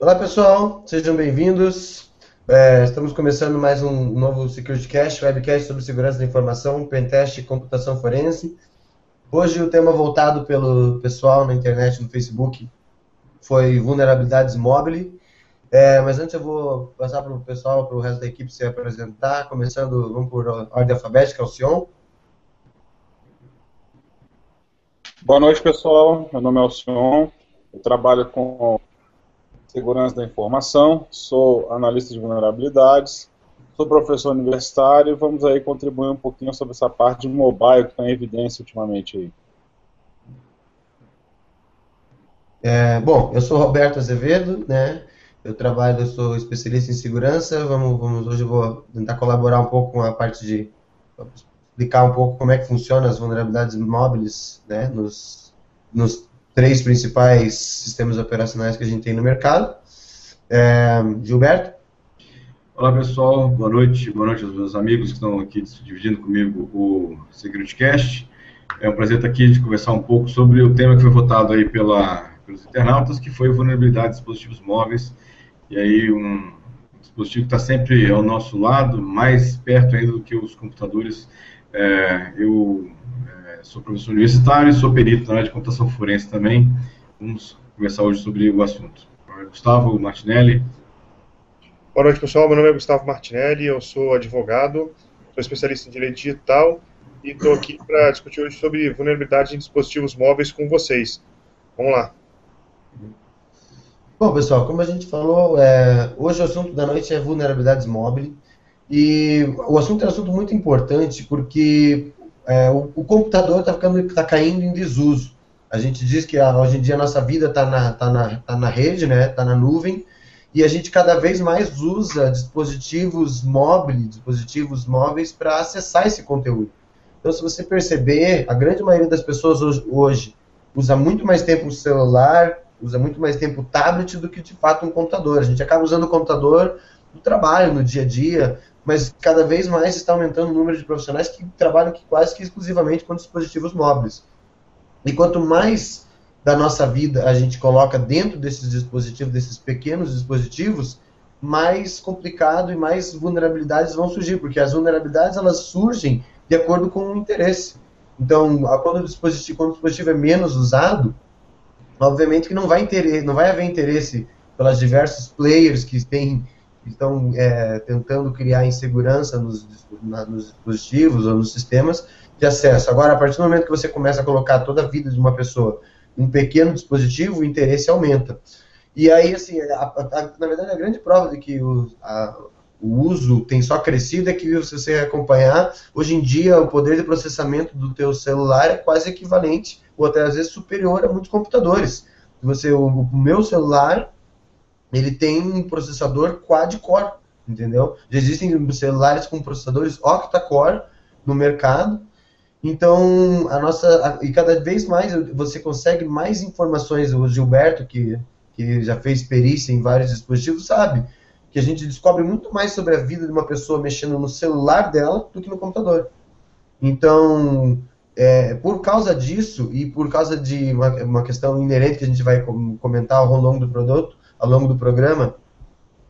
Olá pessoal, sejam bem-vindos. É, estamos começando mais um novo SecurityCast, webcast sobre segurança da informação, pentest e computação forense. Hoje o tema voltado pelo pessoal na internet, no Facebook, foi vulnerabilidades mobile. É, mas antes eu vou passar para o pessoal, para o resto da equipe se apresentar, começando, vamos por ordem alfabética, o Sion. Boa noite pessoal, meu nome é Alcion, eu trabalho com segurança da informação, sou analista de vulnerabilidades, sou professor universitário e vamos aí contribuir um pouquinho sobre essa parte de mobile que está em evidência ultimamente aí. É, bom, eu sou Roberto Azevedo, né? Eu trabalho, eu sou especialista em segurança. Vamos, vamos hoje eu vou tentar colaborar um pouco com a parte de explicar um pouco como é que funcionam as vulnerabilidades móveis, né? Nos, nos três principais sistemas operacionais que a gente tem no mercado. É, Gilberto? Olá pessoal, boa noite, boa noite aos meus amigos que estão aqui dividindo comigo o SecurityCast. É um prazer estar aqui de conversar um pouco sobre o tema que foi votado aí pela, pelos internautas, que foi vulnerabilidade de dispositivos móveis. E aí um dispositivo que está sempre ao nosso lado, mais perto ainda do que os computadores. É, eu sou professor universitário e sou perito na área de computação forense também. Vamos conversar hoje sobre o assunto. Gustavo Martinelli. Boa noite, pessoal. Meu nome é Gustavo Martinelli, eu sou advogado, sou especialista em direito digital e estou aqui para discutir hoje sobre vulnerabilidade em dispositivos móveis com vocês. Vamos lá. Bom, pessoal, como a gente falou, é, hoje o assunto da noite é vulnerabilidades móveis. E o assunto é um assunto muito importante porque é, o, o, computador está tá caindo em desuso. A gente diz que ah, hoje em dia a nossa vida está na, tá na, tá na rede, né? Está na nuvem e a gente cada vez mais usa dispositivos móveis, dispositivos móveis para acessar esse conteúdo. Então, se você perceber, a grande maioria das pessoas hoje, hoje usa muito mais tempo o celular, usa muito mais tempo o tablet do que de fato um computador. A gente acaba usando o computador no trabalho, no dia a dia, mas cada vez mais está aumentando o número de profissionais que trabalham quase que exclusivamente com dispositivos móveis. E quanto mais da nossa vida a gente coloca dentro desses dispositivos, desses pequenos dispositivos, mais complicado e mais vulnerabilidades vão surgir, porque as vulnerabilidades elas surgem de acordo com o interesse. Então, quando o dispositivo, quando o dispositivo é menos usado, obviamente que não vai, ter, não vai haver interesse pelas diversos players que têm estão é, tentando criar insegurança nos, na, nos dispositivos ou nos sistemas de acesso. Agora, a partir do momento que você começa a colocar toda a vida de uma pessoa em um pequeno dispositivo, o interesse aumenta. E aí, assim, a, a, na verdade, a grande prova de que o, a, o uso tem só crescido é que, se você acompanhar, hoje em dia o poder de processamento do teu celular é quase equivalente, ou até às vezes superior a muitos computadores. Você, o, o meu celular ele tem um processador quad-core, entendeu? Já existem celulares com processadores octa-core no mercado, então a nossa e cada vez mais você consegue mais informações. O Gilberto que que já fez perícia em vários dispositivos sabe que a gente descobre muito mais sobre a vida de uma pessoa mexendo no celular dela do que no computador. Então, é, por causa disso e por causa de uma, uma questão inerente que a gente vai comentar ao longo do produto, ao longo do programa,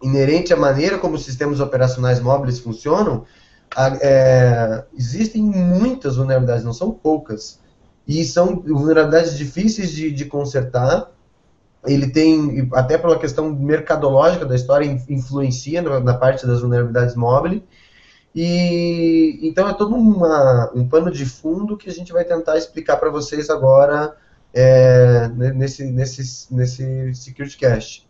inerente à maneira como os sistemas operacionais móveis funcionam, é, existem muitas vulnerabilidades, não são poucas. E são vulnerabilidades difíceis de, de consertar. Ele tem, até pela questão mercadológica da história, influencia na, na parte das vulnerabilidades móveis. E então é todo uma, um pano de fundo que a gente vai tentar explicar para vocês agora é, nesse, nesse, nesse Security Cast.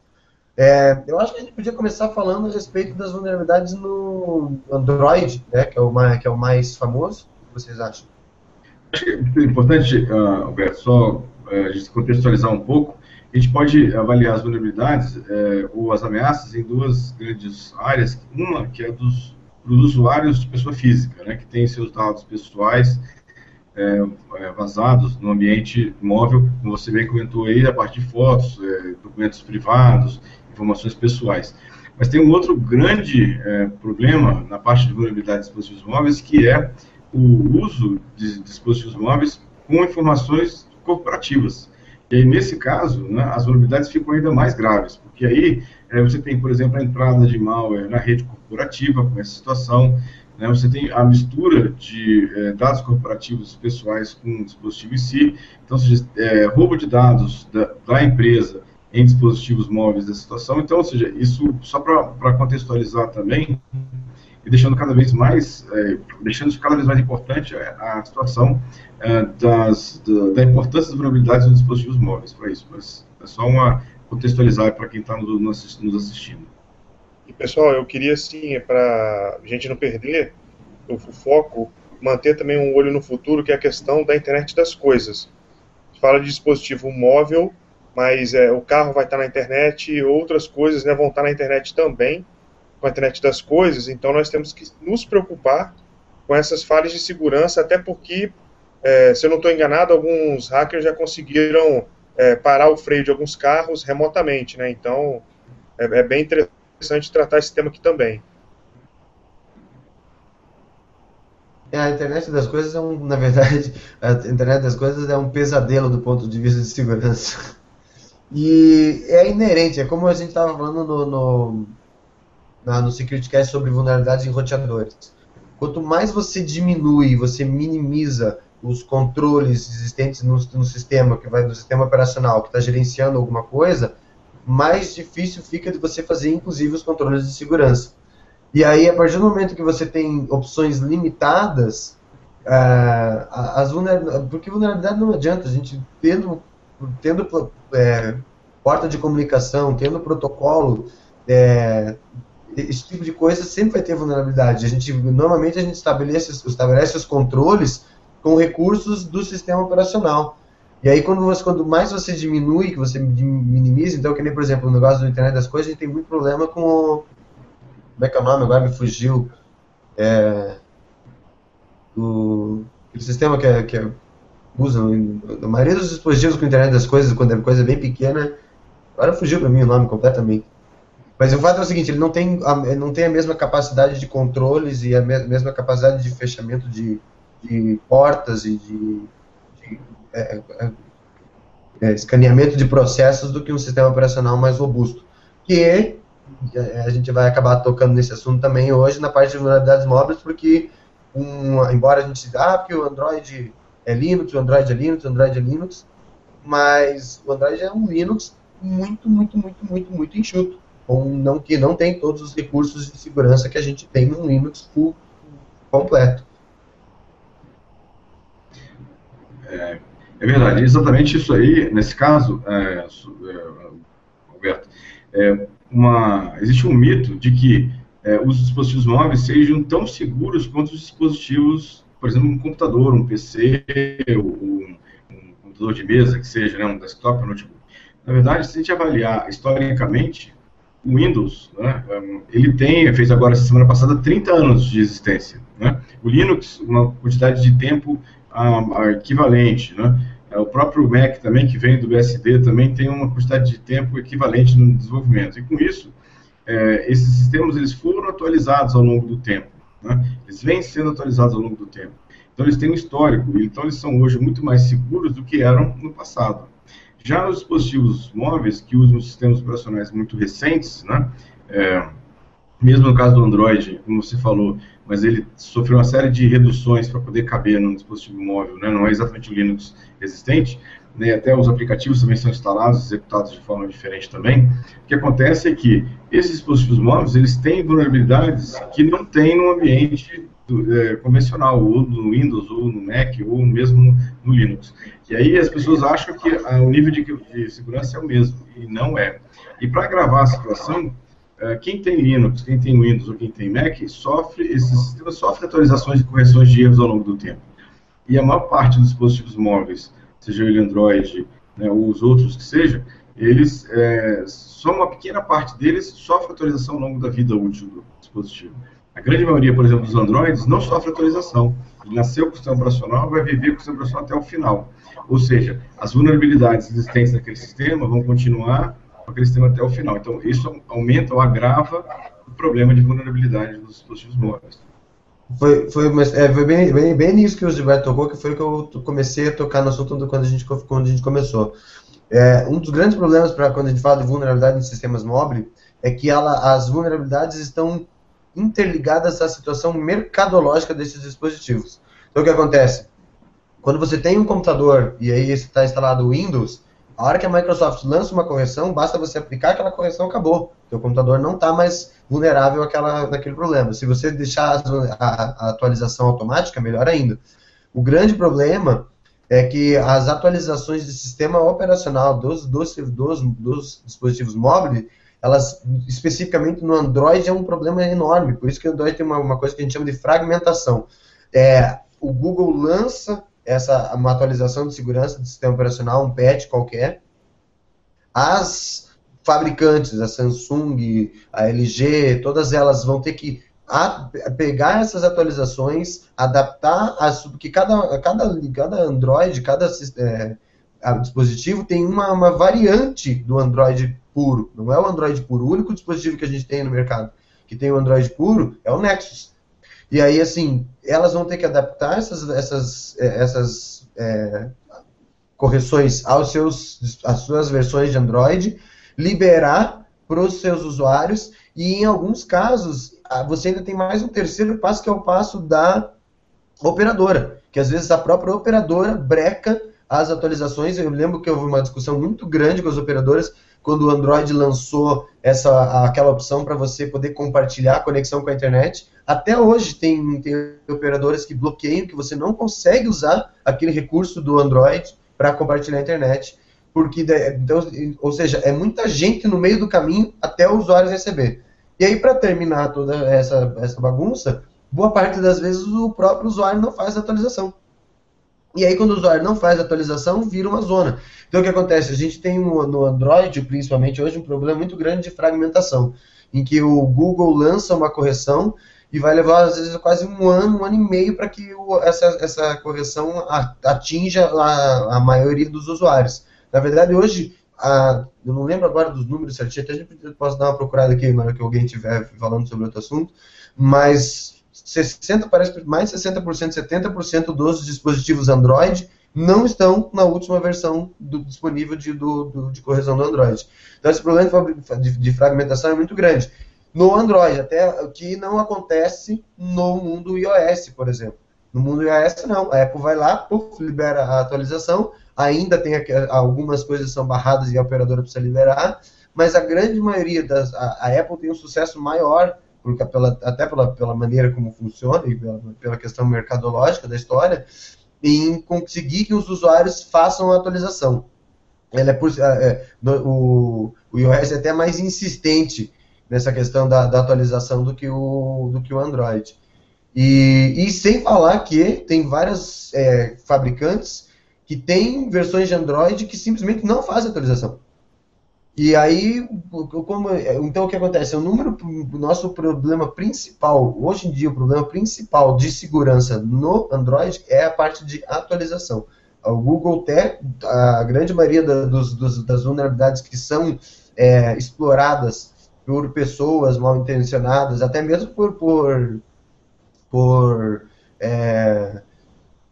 É, eu acho que a gente podia começar falando a respeito das vulnerabilidades no Android, né, que, é o mais, que é o mais famoso. O que vocês acham? Acho que é importante, uh, Alberto, só uh, a gente contextualizar um pouco. A gente pode avaliar as vulnerabilidades uh, ou as ameaças em duas grandes áreas. Uma que é dos, dos usuários de pessoa física, né, que tem seus dados pessoais é, é, vazados no ambiente móvel, como você bem comentou aí, a parte de fotos, é, documentos privados, informações pessoais. Mas tem um outro grande é, problema na parte de vulnerabilidade de dispositivos móveis, que é o uso de dispositivos móveis com informações corporativas. E aí, nesse caso, né, as vulnerabilidades ficam ainda mais graves, porque aí é, você tem, por exemplo, a entrada de malware na rede corporativa com essa situação, né, você tem a mistura de é, dados corporativos pessoais com o dispositivo em si, então, seja, é, roubo de dados da, da, empresa em dispositivos móveis da situação. Então, ou seja, isso, só para contextualizar também, e deixando cada vez mais, é, deixando cada vez mais importante a, a situação é, das, da, da, importância das vulnerabilidades nos dispositivos móveis, para isso, mas é só uma contextualizar para quem está nos, nos assistindo. E pessoal, eu queria assim, para a gente não perder o foco, manter também um olho no futuro, que é a questão da internet das coisas. Fala de dispositivo móvel, mas é, o carro vai estar na internet e outras coisas né, vão estar na internet também, com a internet das coisas, então nós temos que nos preocupar com essas falhas de segurança, até porque, é, se eu não estou enganado, alguns hackers já conseguiram é, parar o freio de alguns carros remotamente, né? Então, é, é bem interessante tratar esse tema aqui também. É, a internet das coisas é um, na verdade, a internet das coisas é um pesadelo do ponto de vista de segurança. E é inerente, é como a gente estava falando no, no, na, no SecurityCast sobre vulnerabilidades em roteadores. Quanto mais você diminui, você minimiza os controles existentes no, no sistema, que vai no sistema operacional, que está gerenciando alguma coisa, mais difícil fica de você fazer, inclusive, os controles de segurança. E aí, a partir do momento que você tem opções limitadas, uh, as vulnerabilidades, porque vulnerabilidade não adianta, a gente tendo, tendo é, porta de comunicação, tendo protocolo, é, esse tipo de coisa sempre vai ter vulnerabilidade. A gente, normalmente a gente estabelece, estabelece os controles com recursos do sistema operacional. E aí, quando, você, quando mais você diminui, que você minimiza, então, que nem, por exemplo, no negócio do internet das coisas, a gente tem muito problema com o. Como é que é o nome? Agora me fugiu. É, o, o sistema que, é, que é, usam. A maioria dos dispositivos com internet das coisas, quando é coisa bem pequena. Agora fugiu para mim o nome completamente. Mas o fato é o seguinte: ele não tem a, não tem a mesma capacidade de controles e a mesma capacidade de fechamento de, de portas e de é, é, é, escaneamento de processos do que um sistema operacional mais robusto. Que é, a gente vai acabar tocando nesse assunto também hoje na parte de vulnerabilidades móveis, porque um, embora a gente diga, ah, porque o Android é Linux, o Android é Linux, o Android é Linux, mas o Android é um Linux muito, muito, muito, muito, muito enxuto, ou não, que não tem todos os recursos de segurança que a gente tem num Linux full completo. É, é verdade, exatamente isso aí, nesse caso, é, é, Roberto, é uma, existe um mito de que é, os dispositivos móveis sejam tão seguros quanto os dispositivos, por exemplo, um computador, um PC, um, um computador de mesa, que seja, né, um desktop, um notebook. Na verdade, se a gente avaliar historicamente, o Windows, né, ele tem, fez agora, semana passada, 30 anos de existência. Né? O Linux, uma quantidade de tempo a, equivalente, né? É, o próprio Mac também, que vem do BSD, também tem uma quantidade de tempo equivalente no desenvolvimento. E com isso, é, esses sistemas eles foram atualizados ao longo do tempo. Né? Eles vêm sendo atualizados ao longo do tempo. Então eles têm um histórico, então eles são hoje muito mais seguros do que eram no passado. Já os dispositivos móveis que usam sistemas operacionais muito recentes, né, é, mesmo no caso do Android, como você falou, mas ele sofreu uma série de reduções para poder caber num dispositivo móvel, né? não é exatamente o Linux existente, né? até os aplicativos também são instalados, executados de forma diferente também. O que acontece é que esses dispositivos móveis eles têm vulnerabilidades que não tem no ambiente é, convencional, ou no Windows, ou no Mac, ou mesmo no Linux. E aí as pessoas acham que ah, o nível de, de segurança é o mesmo, e não é. E para agravar a situação, quem tem Linux, quem tem Windows ou quem tem Mac, sofre, esse sistema sofre atualizações e correções de erros ao longo do tempo. E a maior parte dos dispositivos móveis, seja ele Android né, ou os outros que sejam, eles, é, só uma pequena parte deles sofre atualização ao longo da vida útil do dispositivo. A grande maioria, por exemplo, dos Androids não sofre atualização. Ele nasceu com o sistema operacional vai viver com o sistema operacional até o final. Ou seja, as vulnerabilidades existentes naquele sistema vão continuar aquele sistema até o final. Então, isso aumenta ou agrava o problema de vulnerabilidade dos dispositivos móveis. Foi, foi, mas, é, foi bem, bem, bem nisso que o Gilberto tocou, que foi que eu comecei a tocar no assunto quando a gente, quando a gente começou. É, um dos grandes problemas para quando a gente fala de vulnerabilidade em sistemas móveis é que ela, as vulnerabilidades estão interligadas à situação mercadológica desses dispositivos. Então, o que acontece? Quando você tem um computador e aí está instalado o Windows, a hora que a Microsoft lança uma correção, basta você aplicar aquela correção, acabou. O computador não está mais vulnerável àquela, àquele problema. Se você deixar a, a, atualização automática, melhor ainda. O grande problema é que as atualizações de sistema operacional dos, dos, dos, dos dispositivos móveis, elas, especificamente no Android, é um problema enorme. Por isso que o Android tem uma, uma coisa que a gente chama de fragmentação. É, o Google lança essa uma atualização de segurança do sistema operacional, um patch qualquer, as fabricantes, a Samsung, a LG, todas elas vão ter que a, pegar essas atualizações, adaptar, as, porque cada, cada, cada Android, cada é, dispositivo tem uma, uma variante do Android puro. Não é o Android puro. O único dispositivo que a gente tem no mercado que tem o Android puro é o Nexus. E aí, assim, elas vão ter que adaptar essas, essas, é, essas é, correções aos seus, às suas versões de Android, liberar para os seus usuários, e em alguns casos, você ainda tem mais um terceiro passo, que é o passo da operadora, que às vezes a própria operadora breca as atualizações. Eu lembro que houve uma discussão muito grande com as operadoras quando o Android lançou essa, aquela opção para você poder compartilhar a conexão com a internet. Até hoje tem, tem operadoras que bloqueiam, que você não consegue usar aquele recurso do Android para compartilhar a internet. Porque, então, ou seja, é muita gente no meio do caminho até o usuário receber. E aí, para terminar toda essa, essa bagunça, boa parte das vezes o próprio usuário não faz a atualização. E aí, quando o usuário não faz atualização, vira uma zona. Então, o que acontece? A gente tem no Android, principalmente hoje, um problema muito grande de fragmentação, em que o Google lança uma correção e vai levar, às vezes, quase um ano, um ano e meio para que o, essa, essa correção atinja a, a maioria dos usuários. Na verdade, hoje, a, eu não lembro agora dos números certinho, até a gente posso dar uma procurada aqui na hora que alguém estiver falando sobre outro assunto, mas 60, parece mais de 60%, 70% dos dispositivos Android não estão na última versão do, disponível de, do, do, de correção do Android. Então esse problema de, de, fragmentação é muito grande. No Android, até que não acontece no mundo iOS, por exemplo. No mundo iOS, não. A Apple vai lá, puff, libera a atualização, ainda tem algumas coisas são barradas e a operadora precisa liberar, mas a grande maioria das. A, a Apple tem um sucesso maior porque pela, até pela, pela maneira como funciona e pela, pela questão mercadológica da história, em conseguir que os usuários façam a atualização. Ela é, por, é, é o, o iOS é até mais insistente nessa questão da, da, atualização do que o, do que o Android. E, e sem falar que tem várias é, fabricantes que têm versões de Android que simplesmente não fazem atualização. E aí, como, então o que acontece? O número, o nosso problema principal, hoje em dia, o problema principal de segurança no Android é a parte de atualização. O Google tem a grande maioria da, dos, dos, das vulnerabilidades que são é, exploradas por pessoas mal intencionadas, até mesmo por, por, por é,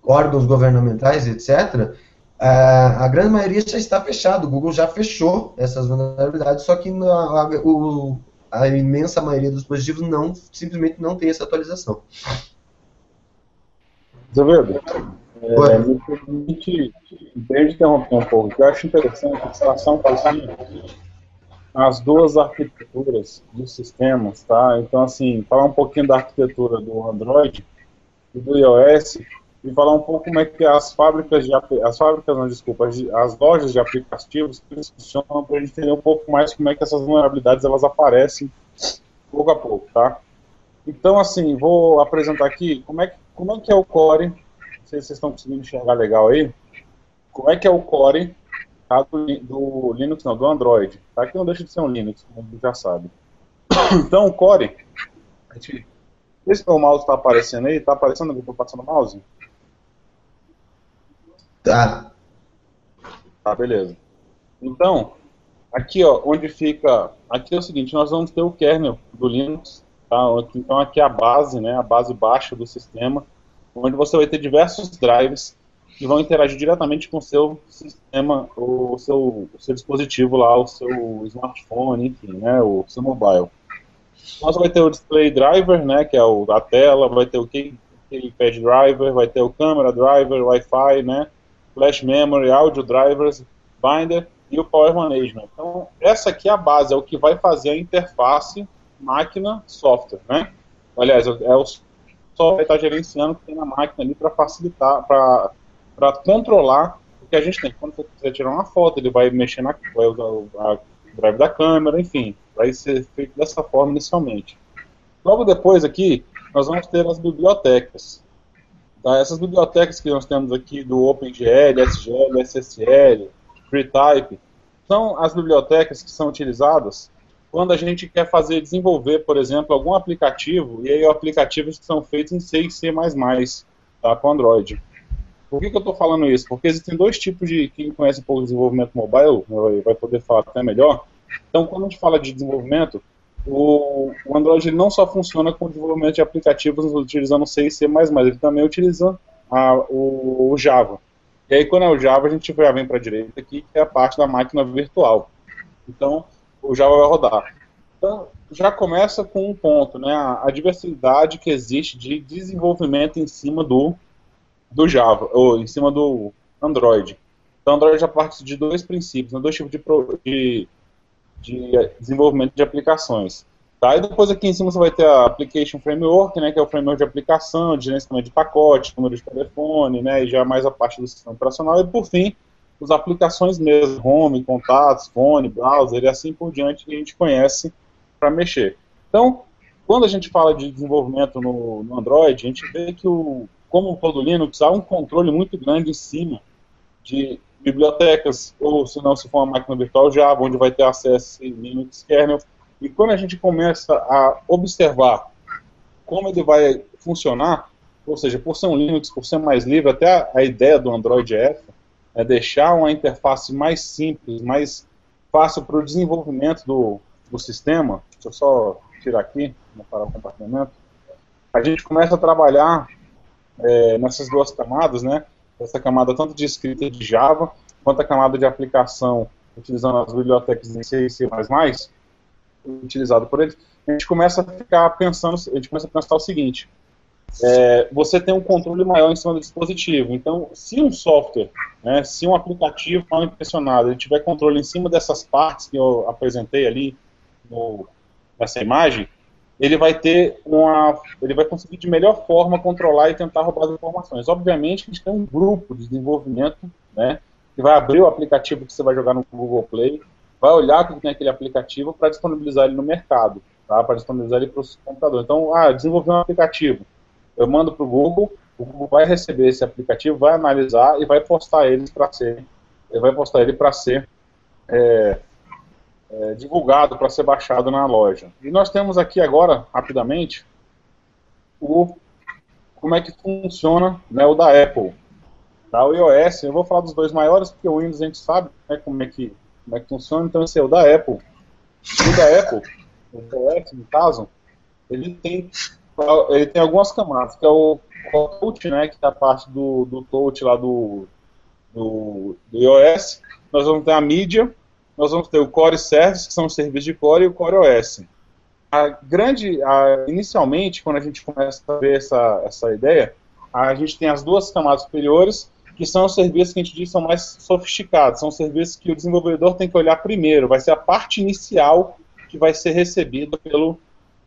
órgãos governamentais, etc., a, a grande maioria já está fechado. O Google já fechou essas vulnerabilidades, só que a, o, a imensa maioria dos dispositivos não, simplesmente não tem essa atualização. Azevedo, é, me permite, me interromper um pouco, eu acho interessante a que assim, as duas arquiteturas dos sistemas, tá? Então, assim, falar um pouquinho da arquitetura do Android e do iOS, e falar um pouco como é que as fábricas de as fábricas, não, desculpa, as lojas de aplicativos funcionam para a gente entender um pouco mais como é que essas vulnerabilidades elas aparecem pouco a pouco, tá? Então, assim, vou apresentar aqui como é que, como é, que é o Core, se vocês estão conseguindo enxergar legal aí, como é que é o Core tá, do, do, Linux, não, do Android, tá? Que não deixa de ser um Linux, como já sabe. Então, o Core, a gente, esse meu mouse está aparecendo aí, está aparecendo que eu estou passando o mouse? Tá. Tá, beleza. Então, aqui ó, onde fica. Aqui é o seguinte, nós vamos ter o kernel do Linux, Tá? Então aqui é a base, né, a base baixa do sistema, onde você vai ter diversos drives que vão interagir diretamente com o seu sistema, o seu, o seu dispositivo lá, o seu smartphone, enfim, né, o seu mobile. Você vai ter o display driver, né, que é o, a tela, vai ter o keypad driver, vai ter o camera driver, Wi-Fi, né, flash memory, audio drivers, binder e o power management. Então essa aqui é a base, é o que vai fazer a interface máquina-software, né? Aliás, é o software que está gerenciando o que tem na máquina ali para facilitar, para controlar o que a gente tem. Quando você quiser tirar uma foto, ele vai mexer na vai usar o drive da câmera, enfim, vai ser feito dessa forma inicialmente. Logo depois aqui, nós vamos ter as bibliotecas. Tá? Essas bibliotecas que nós temos aqui do OpenGL, SGL, SSL, FreeType, são as bibliotecas que são utilizadas quando a gente quer fazer desenvolver, por exemplo, algum aplicativo, e aí aplicativos que são feitos em C e C++, tá, com Android. Por que, que eu estou falando isso? Porque existem dois tipos de, quem conhece um pouco de desenvolvimento mobile, vai poder falar até melhor. Então, quando a gente fala de desenvolvimento, o, o Android não só funciona com desenvolvimento de aplicativos utilizando C e C++, ele também utiliza a, o, o Java. E aí, quando é o Java, a gente já vem para a direita aqui, que é a parte da máquina virtual. Então, o Java vai rodar. Então, já começa com um ponto, né, a, diversidade que existe de desenvolvimento em cima do, do Java, ou em cima do Android. Então, Android já parte de dois princípios, né, dois tipos de, de, de desenvolvimento de aplicações. Tá? E depois aqui em cima você vai ter a Application Framework, né, que é o framework de aplicação, de gerenciamento de pacote, número de telefone, né, e já mais a parte do sistema operacional. E por fim, as aplicações mesmo, home, contatos, fone, browser e assim por diante que a gente conhece para mexer. Então, quando a gente fala de desenvolvimento no, no, Android, a gente vê que, o, como todo Linux, há um controle muito grande em cima de bibliotecas, ou se não, se for uma máquina virtual Java, onde vai ter acesso a Linux kernel. E quando a gente começa a observar como ele vai funcionar, ou seja, por ser um Linux, por ser mais livre, até a, a ideia do Android é essa, é deixar uma interface mais simples, mais fácil para o desenvolvimento do, do sistema. Deixa eu só tirar aqui, vou parar o compartilhamento. A gente começa a trabalhar é, nessas duas camadas, né? Essa camada tanto de escrita de Java, quanto a camada de aplicação utilizando as bibliotecas em C e C++, utilizado por eles, a gente começa a ficar pensando, a gente começa a pensar o seguinte, é, você tem um controle maior em cima do dispositivo. Então, se um software, né, se um aplicativo mal intencionado, ele tiver controle em cima dessas partes que eu apresentei ali no, nessa imagem, ele vai ter uma, ele vai conseguir de melhor forma controlar e tentar roubar as informações. Obviamente, a gente tem um grupo de desenvolvimento, né, que vai abrir o aplicativo que você vai jogar no Google Play, vai olhar o que tem aquele aplicativo para disponibilizar ele no mercado, tá, para disponibilizar ele para os computadores. Então, ah, desenvolver um aplicativo eu mando para o Google, o Google vai receber esse aplicativo, vai analisar e vai postar ele para ser, ele vai postar ele para ser é, é, divulgado, para ser baixado na loja. E nós temos aqui agora, rapidamente, o como é que funciona né, o da Apple. Tá, o iOS, eu vou falar dos dois maiores, porque o Windows a gente sabe né, como, é que, como é que funciona, então esse é o da Apple. O da Apple, o iOS no caso, ele tem ele tem algumas camadas, que é o touch, né, que é a parte do, do touch lá do, do, do iOS. Nós vamos ter a mídia, nós vamos ter o Core Service, que são os serviços de Core, e o Core OS. A grande, a, inicialmente, quando a gente começa a ver essa, essa ideia, a gente tem as duas camadas superiores, que são os serviços que a gente diz são mais sofisticados, são serviços que o desenvolvedor tem que olhar primeiro, vai ser a parte inicial que vai ser recebida pelo,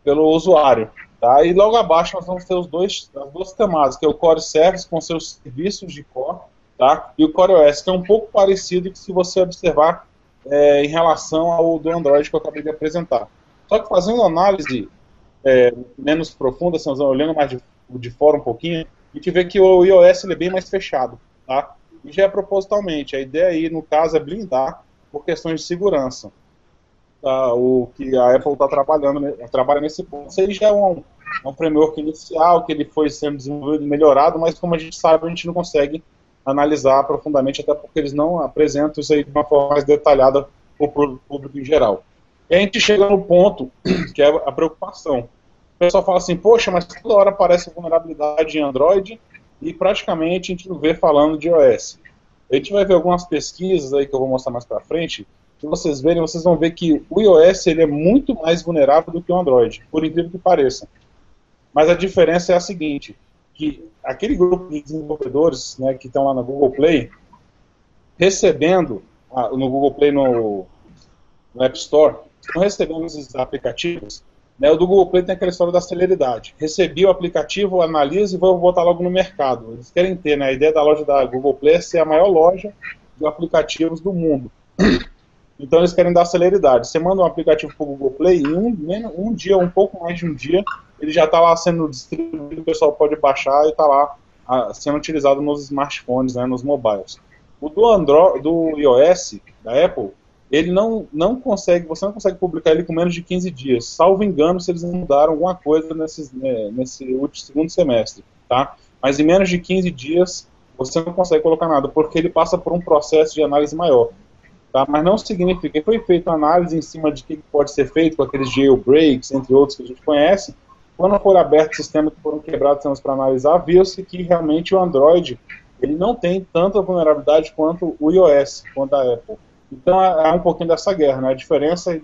pelo usuário. Tá? E logo abaixo nós vamos ter os dois, as duas camadas, que é o Core Service com seus serviços de core, tá? e o Core OS, que é um pouco parecido que se você observar é, em relação ao do Android que eu acabei de apresentar. Só que fazendo análise é, menos profunda, assim, olhando mais de, de fora um pouquinho, a gente vê que o iOS é bem mais fechado. Tá? E já é propositalmente. A ideia aí, no caso, é blindar por questões de segurança tá, o que a Apple está trabalhando, né, trabalha nesse ponto. Isso aí já é um, um framework inicial, que ele foi sendo desenvolvido e melhorado, mas como a gente sabe, a gente não consegue analisar profundamente, até porque eles não apresentam isso aí de uma forma mais detalhada para o público em geral. E a gente chega no ponto que é a preocupação. pessoal fala assim, poxa, mas toda hora aparece vulnerabilidade em Android e praticamente a gente não vê falando de iOS. A gente vai ver algumas pesquisas aí que eu vou mostrar mais para frente, se vocês verem, vocês vão ver que o iOS ele é muito mais vulnerável do que o Android, por incrível que pareça. Mas a diferença é a seguinte, que aquele grupo de desenvolvedores né, que estão lá no Google Play, recebendo, no Google Play no, no App Store, estão recebendo esses aplicativos, né, o do Google Play tem aquela história da celeridade. Recebi o aplicativo, analise e vou botar logo no mercado. Eles querem ter, né, a ideia da loja da Google Play é ser a maior loja de aplicativos do mundo. Então eles querem dar celeridade. Você manda um aplicativo para o Google Play e um, um dia, um pouco mais de um dia, ele já está lá sendo distribuído, o pessoal pode baixar e está lá a, sendo utilizado nos smartphones, né, nos mobiles. O do Android, do iOS, da Apple, ele não, não consegue, você não consegue publicar ele com menos de 15 dias, salvo engano se eles mudaram alguma coisa nesse, né, nesse segundo semestre, tá? Mas em menos de 15 dias você não consegue colocar nada, porque ele passa por um processo de análise maior. Tá? Mas não significa que foi feita análise em cima de que pode ser feito com aqueles jailbreaks, entre outros que a gente conhece. Quando for aberto sistemas que foram quebrados para analisar, viu-se que realmente o Android ele não tem tanta vulnerabilidade quanto o iOS, quanto a Apple. Então é, um pouquinho dessa guerra, né? A diferença é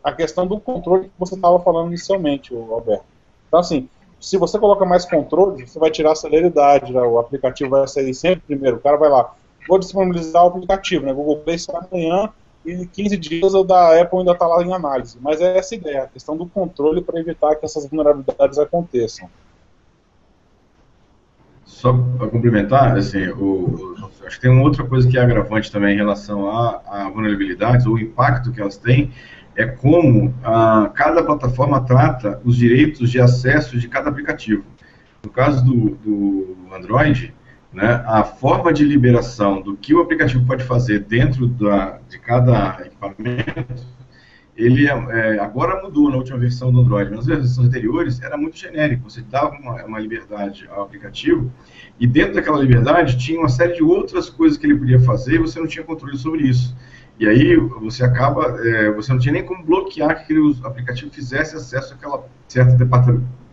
a questão do controle que você estava falando inicialmente, Alberto. Então, assim, se você coloca mais controle, você vai tirar a celeridade, né? o aplicativo vai sair sempre primeiro, o cara vai lá, vou disponibilizar o aplicativo, né? Google Play sai amanhã e 15 dias o da Apple ainda está lá em análise. Mas é essa a ideia, a questão do controle para evitar que essas vulnerabilidades aconteçam. Só para complementar, assim, o, o, acho que tem uma outra coisa que é agravante também em relação a, a vulnerabilidades, ou o impacto que elas têm, é como a, cada plataforma trata os direitos de acesso de cada aplicativo. No caso do, do Android, né, a forma de liberação do que o aplicativo pode fazer dentro da, de cada equipamento, ele é, agora mudou na última versão do Android, mas nas versões anteriores era muito genérico, você dava uma, uma, liberdade ao aplicativo e dentro daquela liberdade tinha uma série de outras coisas que ele podia fazer e você não tinha controle sobre isso. E aí você acaba, é, você não tinha nem como bloquear que aquele aplicativo fizesse acesso àquela certa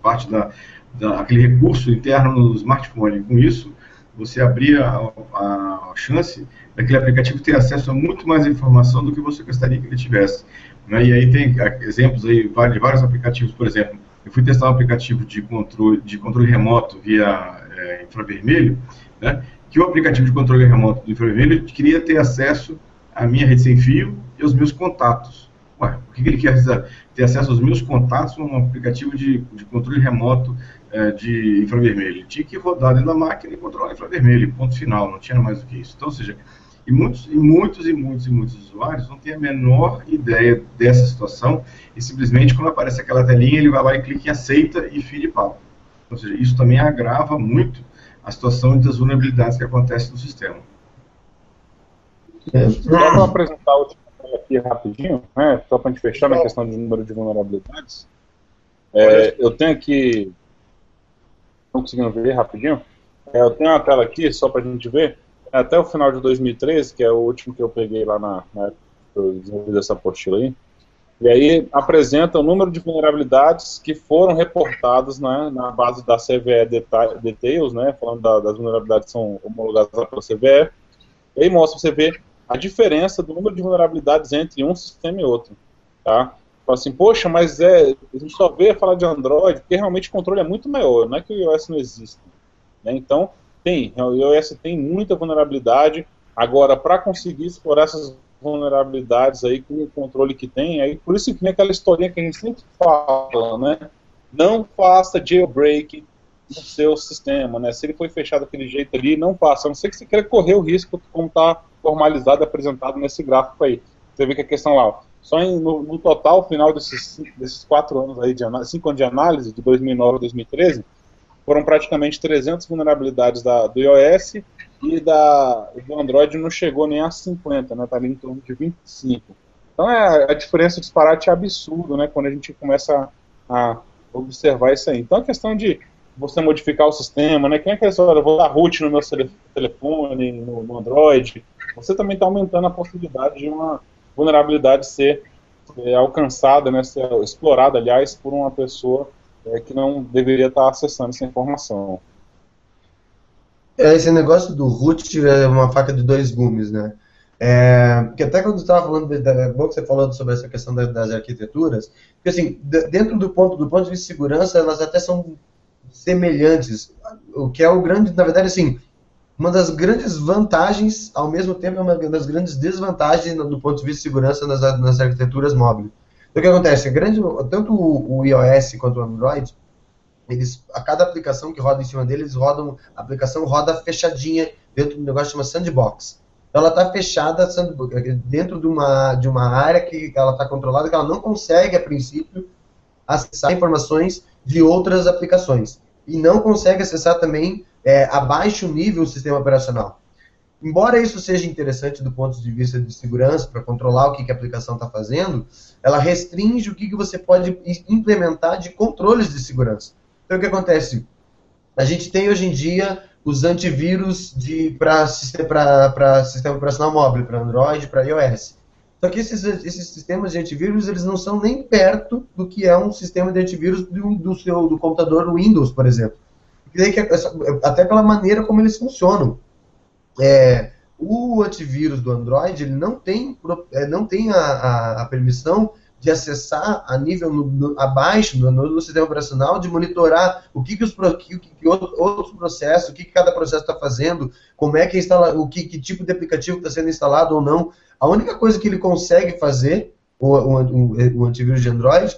parte da, da aquele recurso interno no smartphone. Com isso, você abria a, a, chance daquele aplicativo ter acesso a muito mais informação do que você gostaria que ele tivesse. Né? E aí tem exemplos aí de vários aplicativos, por exemplo, eu fui testar um aplicativo de controle, de controle remoto via é, infravermelho, né? que o aplicativo de controle remoto do infravermelho queria ter acesso à minha rede sem fio e aos meus contatos. Ué, por que ele quer ter acesso aos meus contatos num aplicativo de, de controle remoto é, de infravermelho. Tinha que rodar dentro da máquina e controlar infravermelho, ponto final, não tinha mais do que isso. Então, ou seja, e muitos, e muitos e muitos e muitos usuários não têm a menor ideia dessa situação e simplesmente quando aparece aquela telinha ele vai lá e clica em aceita e fim de papo. Ou seja, isso também agrava muito a situação das vulnerabilidades que acontecem no sistema. É. Só para apresentar o aqui rapidinho, né, só para a gente fechar na questão de número de vulnerabilidades, é, eu tenho aqui estão conseguindo ver rapidinho? É, eu tenho uma tela aqui, só para a gente ver, é até o final de 2013, que é o último que eu peguei lá na, na época que eu desenvolvi essa apostila aí, e aí apresenta o número de vulnerabilidades que foram reportadas né, na base da CVE Details, né, falando da, das vulnerabilidades que são homologadas pela CVE, e aí mostra você ver a diferença do número de vulnerabilidades entre um sistema e outro. Tá? Fala assim, poxa, mas é, a gente só vê falar de Android porque realmente o controle é muito maior, não é que o iOS não existe. Né? Então, tem, o iOS tem muita vulnerabilidade. Agora, para conseguir explorar essas vulnerabilidades aí com o controle que tem, aí por isso que vem aquela historinha que a gente sempre fala, né? Não faça jailbreak no seu sistema, né? Se ele foi fechado daquele jeito ali, não faça. A não ser que você queira correr o risco, como está formalizado apresentado nesse gráfico aí. Você vê que a questão lá, só em, no, no, total, final desses, desses quatro anos aí, de cinco anos de análise, de 2009 a 2013, foram praticamente 300 vulnerabilidades da, do iOS e da, do Android não chegou nem a 50, né, tá ali em torno de 25. Então é, a diferença disparate é absurdo, né, quando a gente começa a, observar isso aí. Então a questão de você modificar o sistema, né, quem é que é eu vou dar root no meu telefone, no, no Android, você também está aumentando a possibilidade de uma vulnerabilidade ser é, alcançada, né, ser explorada, aliás, por uma pessoa é, que não deveria estar acessando essa informação. É, esse negócio do root é uma faca de dois gumes, né? É, porque até quando você estava falando, é bom que você falou sobre essa questão das, das arquiteturas, porque assim, dentro do ponto, do ponto de vista de segurança, elas até são semelhantes, o que é o grande, na verdade, assim, uma das grandes vantagens, ao mesmo tempo, é uma das grandes desvantagens do ponto de vista de segurança nas, nas arquiteturas móveis. Então, o que acontece? Grande, tanto o iOS quanto o Android, eles, a cada aplicação que roda em cima deles, rodam, a aplicação roda fechadinha dentro de um negócio que chama sandbox. Então, ela está fechada dentro de uma, de uma área que ela está controlada, que ela não consegue, a princípio, acessar informações de outras aplicações. E não consegue acessar também é, a baixo nível o sistema operacional. Embora isso seja interessante do ponto de vista de segurança, para controlar o que, que a aplicação está fazendo, ela restringe o que, que você pode implementar de controles de segurança. Então, o que acontece? A gente tem hoje em dia os antivírus para sistema operacional móvel, para Android, para iOS. Só que esses, esses sistemas de antivírus, eles não são nem perto do que é um sistema de antivírus do, do seu do computador Windows, por exemplo. Até pela maneira como eles funcionam. É, o antivírus do Android, ele não tem, é, não tem a, a, a permissão de acessar a nível no, no, abaixo no, no, sistema operacional, de monitorar o que, que, os, que, que outros processos, o que, que cada processo está fazendo, como é que instala, o que, que tipo de aplicativo está sendo instalado ou não. A única coisa que ele consegue fazer, o, o, o antivírus de Android,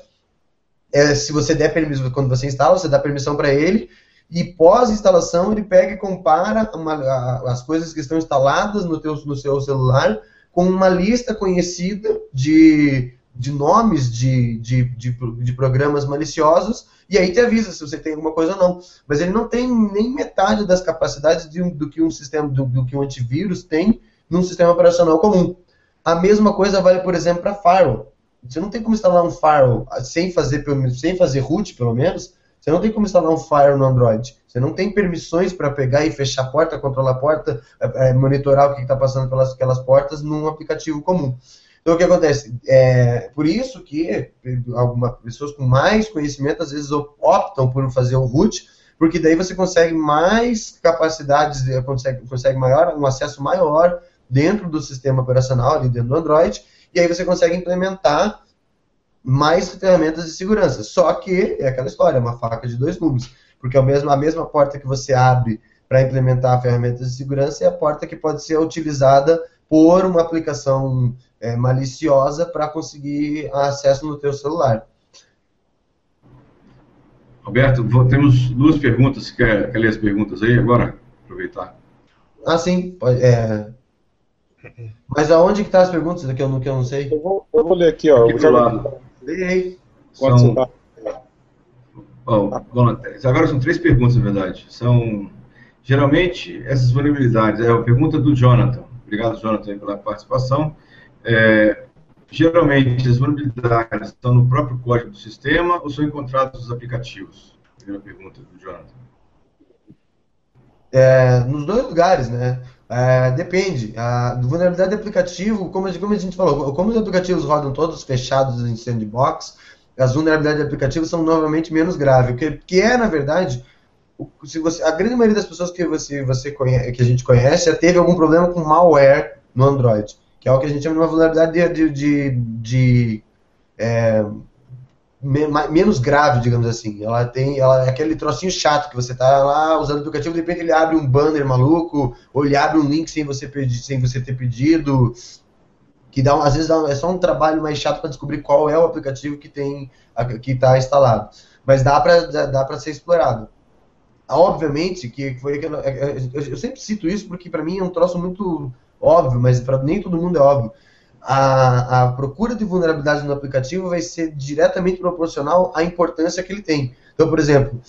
é se você der permissão, quando você instala, você dá permissão para ele, e pós-instalação ele pega e compara uma, a, as coisas que estão instaladas no, teu, no seu celular com uma lista conhecida de, de nomes de, de, de, de, programas maliciosos e aí te avisa se você tem alguma coisa ou não. Mas ele não tem nem metade das capacidades de, do que um sistema, do, do que um antivírus tem num sistema operacional comum. A mesma coisa vale, por exemplo, para firewall. Você não tem como instalar um firewall sem fazer, sem fazer root, pelo menos. Você não tem como instalar um firewall no Android. Você não tem permissões para pegar e fechar a porta, controlar a porta, é, é monitorar o que está passando pelas aquelas portas num aplicativo comum. Então, o que acontece? É, por isso que algumas pessoas com mais conhecimento às vezes optam por fazer o root, porque daí você consegue mais capacidades, consegue, consegue maior, um acesso maior dentro do sistema operacional, ali dentro do Android, e aí você consegue implementar mais ferramentas de segurança. Só que é aquela história, é uma faca de dois gumes, porque é a mesma, a mesma porta que você abre para implementar ferramentas de segurança é a porta que pode ser utilizada por uma aplicação é, maliciosa para conseguir acesso no teu celular. Roberto, temos duas perguntas. Quer, quer ler as perguntas aí agora? Aproveitar. Ah, sim. Pode, é, mas aonde que tá as perguntas que eu não, que eu não sei? Eu vou, eu vou ler aqui, ó. Aqui lado. Leia São... Tá... Oh, agora são três perguntas, na verdade. São, geralmente, essas vulnerabilidades, é a pergunta do Jonathan. Obrigado, Jonathan, pela participação. É, geralmente, as vulnerabilidades estão no próprio código do sistema ou são encontradas nos aplicativos? Primeira pergunta do Jonathan. É, nos dois lugares, né? É, depende. A vulnerabilidade de aplicativo, como, como a gente falou, como os aplicativos rodam todos fechados em sandbox, as vulnerabilidades de aplicativo são novamente menos graves. Que, que é, na verdade, se você, a grande maioria das pessoas que, você, você conhece, que a gente conhece já teve algum problema com malware no Android, que é o que a gente chama de uma vulnerabilidade de, de, de, de é, menos grave, digamos assim. Ela tem ela é aquele trocinho chato que você tá lá usando o aplicativo, de repente ele abre um banner maluco, ou ele abre um link sem você pedir, sem você ter pedido, que dá às vezes dá, é só um trabalho mais chato para descobrir qual é o aplicativo que tem que está instalado. Mas dá para dá para ser explorado. Obviamente que foi que eu, eu sempre cito isso porque para mim é um troço muito óbvio, mas para nem todo mundo é óbvio a, a procura de vulnerabilidade no aplicativo vai ser diretamente proporcional à importância que ele tem. Então, por exemplo,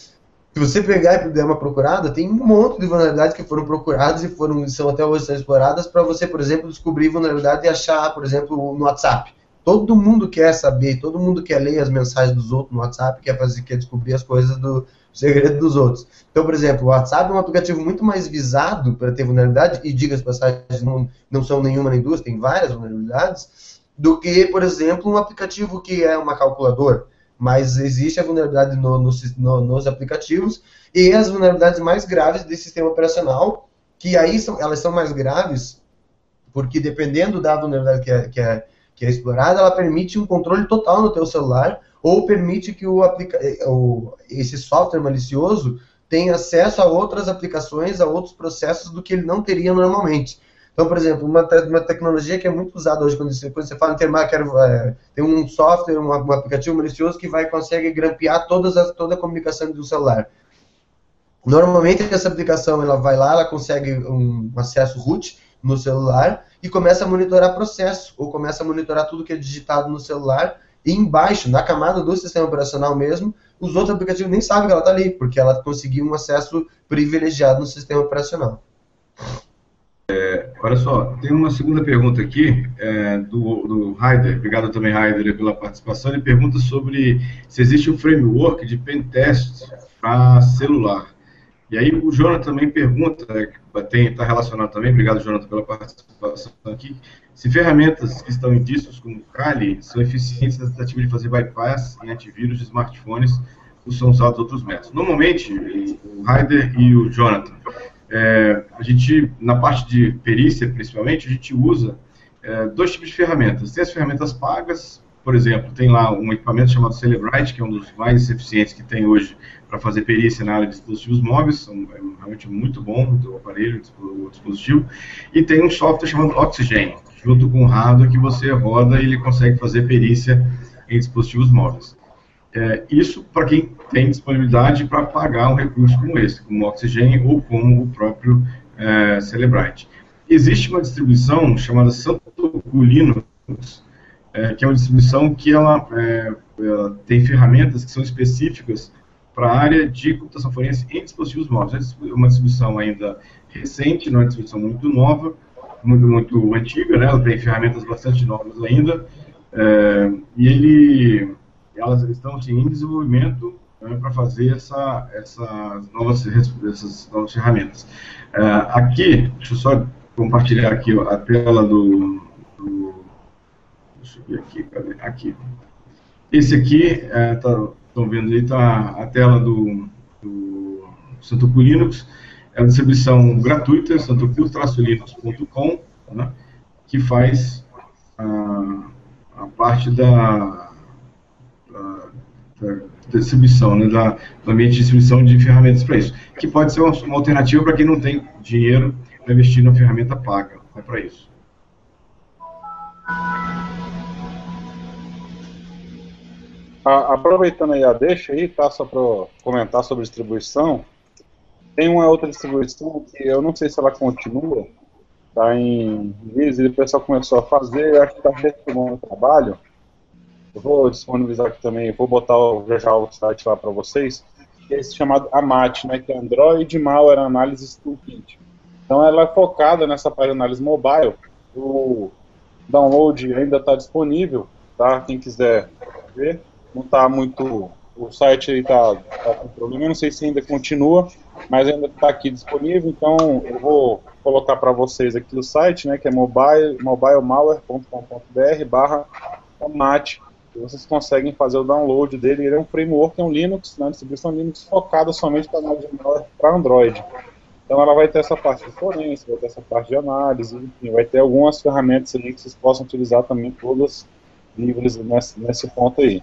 se você pegar e der uma procurada, tem um monte de vulnerabilidades que foram procuradas e foram são até hoje exploradas para você, por exemplo, descobrir vulnerabilidade e achar, por exemplo, no WhatsApp. Todo mundo quer saber, todo mundo quer ler as mensagens dos outros no WhatsApp, quer fazer, quer descobrir as coisas do, segredo dos outros. Então, por exemplo, o WhatsApp é um aplicativo muito mais visado para ter vulnerabilidade, e diga as passagens, não, não são nenhuma nem duas, tem várias vulnerabilidades, do que, por exemplo, um aplicativo que é uma calculadora. mas existe a vulnerabilidade no, no, no, nos aplicativos e as vulnerabilidades mais graves desse sistema operacional, que aí são, elas são mais graves porque dependendo da vulnerabilidade que é, que é, que é explorada, ela permite um controle total no teu celular ou permite que o, aplica o esse software malicioso tenha acesso a outras aplicações, a outros processos do que ele não teria normalmente. Então, por exemplo, uma, te uma tecnologia que é muito usada hoje quando você, quando você fala em termar, quero, é, tem um software, um, um, aplicativo malicioso que vai consegue grampear todas as, toda a comunicação do celular. Normalmente essa aplicação ela vai lá, ela consegue um acesso root no celular e começa a monitorar processo ou começa a monitorar tudo que é digitado no celular e embaixo, na camada do sistema operacional mesmo, os outros aplicativos nem sabem que ela está ali, porque ela conseguiu um acesso privilegiado no sistema operacional. É, olha só, tem uma segunda pergunta aqui é, do, do Raider. Obrigado também, Raider, pela participação. Ele pergunta sobre se existe um framework de pentest para celular. E aí o Jonathan também pergunta, está relacionado também, obrigado Jonathan pela participação aqui, se ferramentas que estão em discos como Kali são eficientes na tentativa de fazer bypass em antivírus de smartphones ou são usados outros métodos. Normalmente, o Raider e o Jonathan, é, a gente, na parte de perícia principalmente, a gente usa é, dois tipos de ferramentas. Tem as ferramentas pagas, por exemplo, tem lá um equipamento chamado Celebrite, que é um dos mais eficientes que tem hoje para fazer perícia na área de dispositivos móveis, é realmente muito bom do aparelho, do dispositivo, e tem um software chamado Oxygen, junto com o hardware que você roda e ele consegue fazer perícia em dispositivos móveis. É, isso para quem tem disponibilidade para pagar um recurso como esse, como o Oxygen ou como o próprio é, Celebrite. Existe uma distribuição chamada Santo Linux, é, que é uma distribuição que ela, é, ela tem ferramentas que são específicas para a área de computação forense em dispositivos móveis. É uma distribuição ainda recente, não é uma distribuição muito nova, muito, muito antiga, né? ela tem ferramentas bastante novas ainda, é, e ele, elas estão assim, em desenvolvimento né, para fazer essa, essas, novas, essas novas ferramentas. É, aqui, deixa eu só compartilhar aqui ó, a tela do, do deixa eu ver aqui, cadê? Aqui. Esse aqui é, tá, estão vendo aí, está a tela do, do Santoku Linux, é uma distribuição gratuita, santoku-linux.com, né, que faz a, a parte da, da, da distribuição, né, da, do ambiente de distribuição de ferramentas para isso, que pode ser uma, uma alternativa para quem não tem dinheiro para investir na ferramenta paga, é para isso. Aproveitando aí a deixa aí, tá? Só para comentar sobre distribuição. Tem uma outra distribuição que eu não sei se ela continua, tá em Visa, e o pessoal começou a fazer, acho que está retomando o trabalho. Eu vou disponibilizar aqui também, vou botar o, já o site lá para vocês, é esse chamado AMAT, né, que é Android Malware Analysis Toolkit. Então ela é focada nessa parte de análise mobile, o download ainda está disponível, tá? Quem quiser ver não está muito. O site está tá com problema, não sei se ainda continua, mas ainda está aqui disponível, então eu vou colocar para vocês aqui o site, né, que é mobile, mobilemalware.com.br barra mate, vocês conseguem fazer o download dele, ele é um framework, é um Linux, né, distribuição Linux focada somente para malware para Android. Então ela vai ter essa parte de forense, vai ter essa parte de análise, enfim, vai ter algumas ferramentas ali que vocês possam utilizar também, todas livres nesse, nesse ponto aí.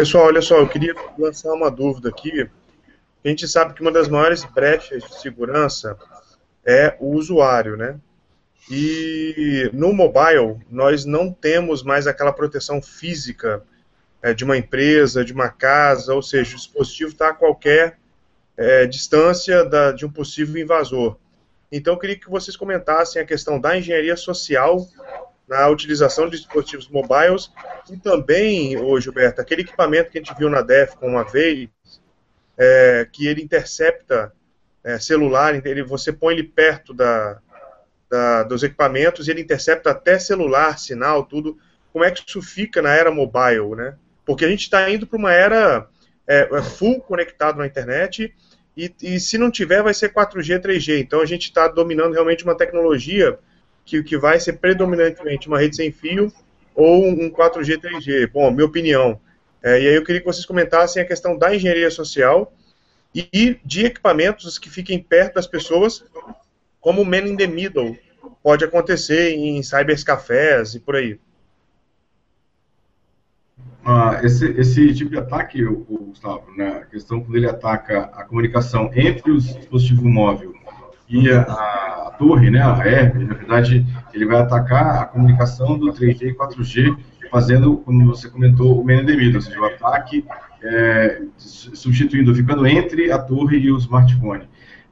Pessoal, olha só, eu queria lançar uma dúvida aqui. A gente sabe que uma das maiores brechas de segurança é o usuário, né? E no mobile, nós não temos mais aquela proteção física é, de uma empresa, de uma casa, ou seja, o dispositivo está a qualquer é, distância da, de um possível invasor. Então, eu queria que vocês comentassem a questão da engenharia social na utilização de dispositivos mobiles e também, ô Gilberto, aquele equipamento que a gente viu na DEFCON uma vez, é, que ele intercepta é, celular, ele, você põe ele perto da, da, dos equipamentos e ele intercepta até celular, sinal, tudo. Como é que isso fica na era mobile, né? Porque a gente está indo para uma era é, é, full conectado na internet e, e se não tiver vai ser 4G, 3G. Então a gente está dominando realmente uma tecnologia que, que vai ser predominantemente uma rede sem fio ou um 4G, 3G? Bom, minha opinião. É, e aí eu queria que vocês comentassem a questão da engenharia social e de equipamentos que fiquem perto das pessoas, como o man in the middle pode acontecer em cybercafés e por aí. Ah, esse, esse tipo de ataque, o, o Gustavo, né, a questão quando ele ataca a comunicação entre o dispositivo móvel e a, a, torre, né, a herb, na verdade, ele vai atacar a comunicação do 3G e 4G, fazendo, como você comentou, o man ou seja, o ataque é, substituindo, ficando entre a torre e o smartphone.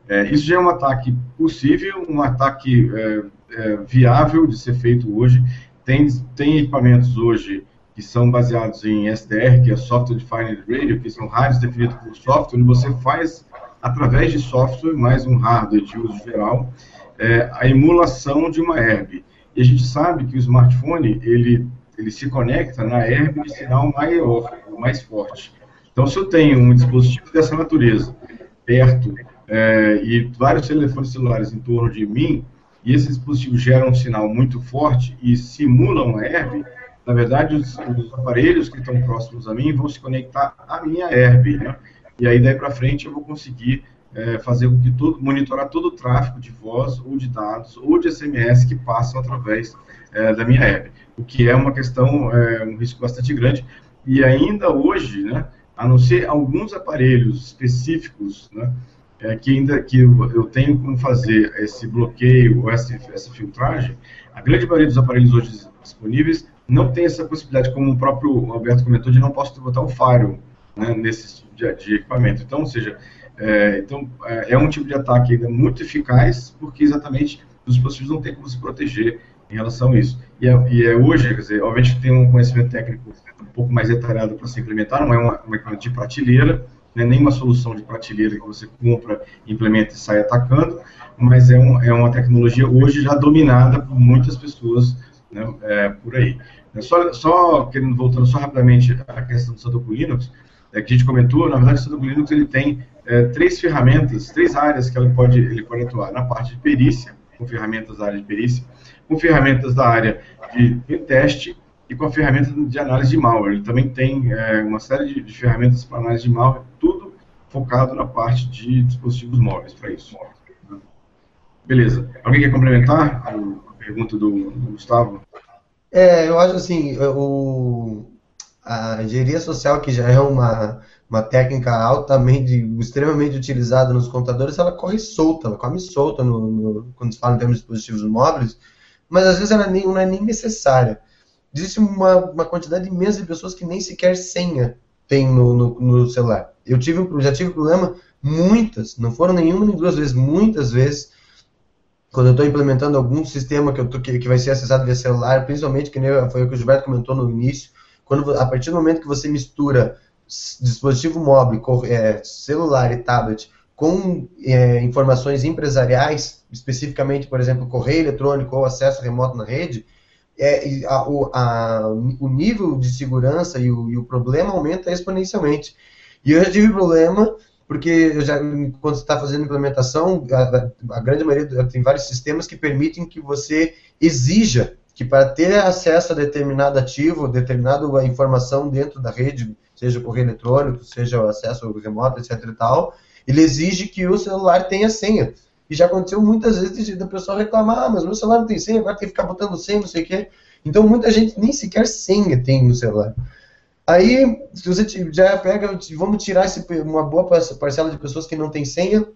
É, isso já é um ataque possível, um ataque é, é viável de ser feito hoje. Tem, tem equipamentos hoje que são baseados em SDR, que é Software Defined Radio, que são rádios definidos por software, onde você faz, através de software, mais um hardware de uso geral, é, a emulação de uma herb. E a gente sabe que o smartphone, ele, ele se conecta na herb de sinal maior, mais forte. Então, se eu tenho um dispositivo dessa natureza perto é, e vários telefones celulares em torno de mim, e esse dispositivo gera um sinal muito forte e simulam a herb, na verdade, os, os, aparelhos que estão próximos a mim vão se conectar à minha herb, né? E aí daí para frente eu vou conseguir é, fazer com que todo, monitorar todo o tráfego de voz ou de dados ou de SMS que passam através é, da minha herb, o que é uma questão, é, um risco bastante grande. E ainda hoje, né, a não ser alguns aparelhos específicos, né, é, que ainda que eu, eu, tenho como fazer esse bloqueio ou essa, essa filtragem, a grande maioria dos aparelhos hoje disponíveis não tem essa possibilidade, como o próprio Alberto comentou, de não posso botar o firewall né, nesse tipo de, de, equipamento. Então, ou seja, é, então, é, é, um tipo de ataque ainda muito eficaz, porque exatamente os dispositivos não têm como se proteger em relação a isso. E é, e é hoje, quer dizer, obviamente tem um conhecimento técnico um pouco mais detalhado para se implementar, não é uma, uma de prateleira, é nenhuma solução de prateleira que você compra, implementa e sai atacando, mas é, um, é uma tecnologia hoje já dominada por muitas pessoas né, é, por aí. Só, só querendo voltando só rapidamente à questão do Santo Linux, é, que a gente comentou, na verdade o Santo Linux ele tem é, três ferramentas, três áreas que ele pode, ele pode atuar. Na parte de perícia, com ferramentas da área de perícia, com ferramentas da área de, teste e com a ferramenta de análise de malware. Ele também tem é, uma série de, de ferramentas para análise de malware, tudo focado na parte de dispositivos móveis para isso. Beleza. Alguém quer complementar a pergunta do, do Gustavo? É, eu acho assim, o, a engenharia social, que já é uma, uma técnica altamente, extremamente utilizada nos computadores, ela corre solta, ela come solta no, no, quando se fala em termos de dispositivos móveis, mas às vezes ela nem, não é nem necessária. Existe uma, uma quantidade imensa de pessoas que nem sequer senha tem no, no, no celular. Eu tive, já tive problema muitas, não foram nenhuma nem duas vezes, muitas vezes, quando eu estou implementando algum sistema que, eu tô, que, que, vai ser acessado via celular, principalmente que foi o que o Gilberto comentou no início, quando a partir do momento que você mistura dispositivo móvel, é, celular e tablet com é, informações empresariais, especificamente, por exemplo, correio eletrônico ou acesso remoto na rede, é, a, a, o nível de segurança e o, e o problema aumenta exponencialmente. E eu já tive problema porque eu já, quando você está fazendo implementação, a, a, grande maioria tem vários sistemas que permitem que você exija que para ter acesso a determinado ativo, determinada informação dentro da rede, seja correio eletrônico, seja acesso remoto, etc e tal, ele exige que o celular tenha senha. E já aconteceu muitas vezes da pessoa reclamar, ah, mas meu celular não tem senha, agora tem que ficar botando senha, não sei o quê. Então muita gente nem sequer senha tem no celular. Aí, se você já pega, vamos tirar esse, uma boa parcela de pessoas que não tem senha,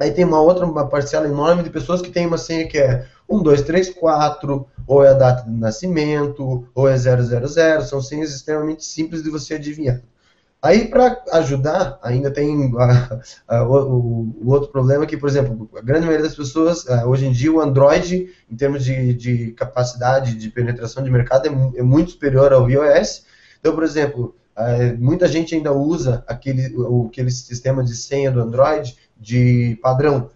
aí tem uma outra uma parcela enorme de pessoas que tem uma senha que é 1, 2, 3, 4, ou é a data de nascimento, ou é 000, são senhas extremamente simples de você adivinhar. Aí, para ajudar, ainda tem a, a, o, o, outro problema que, por exemplo, a grande maioria das pessoas, hoje em dia, o Android, em termos de, de capacidade de penetração de mercado, é, é muito superior ao iOS, então, por exemplo, muita gente ainda usa aquele, o, aquele sistema de senha do Android de padrão.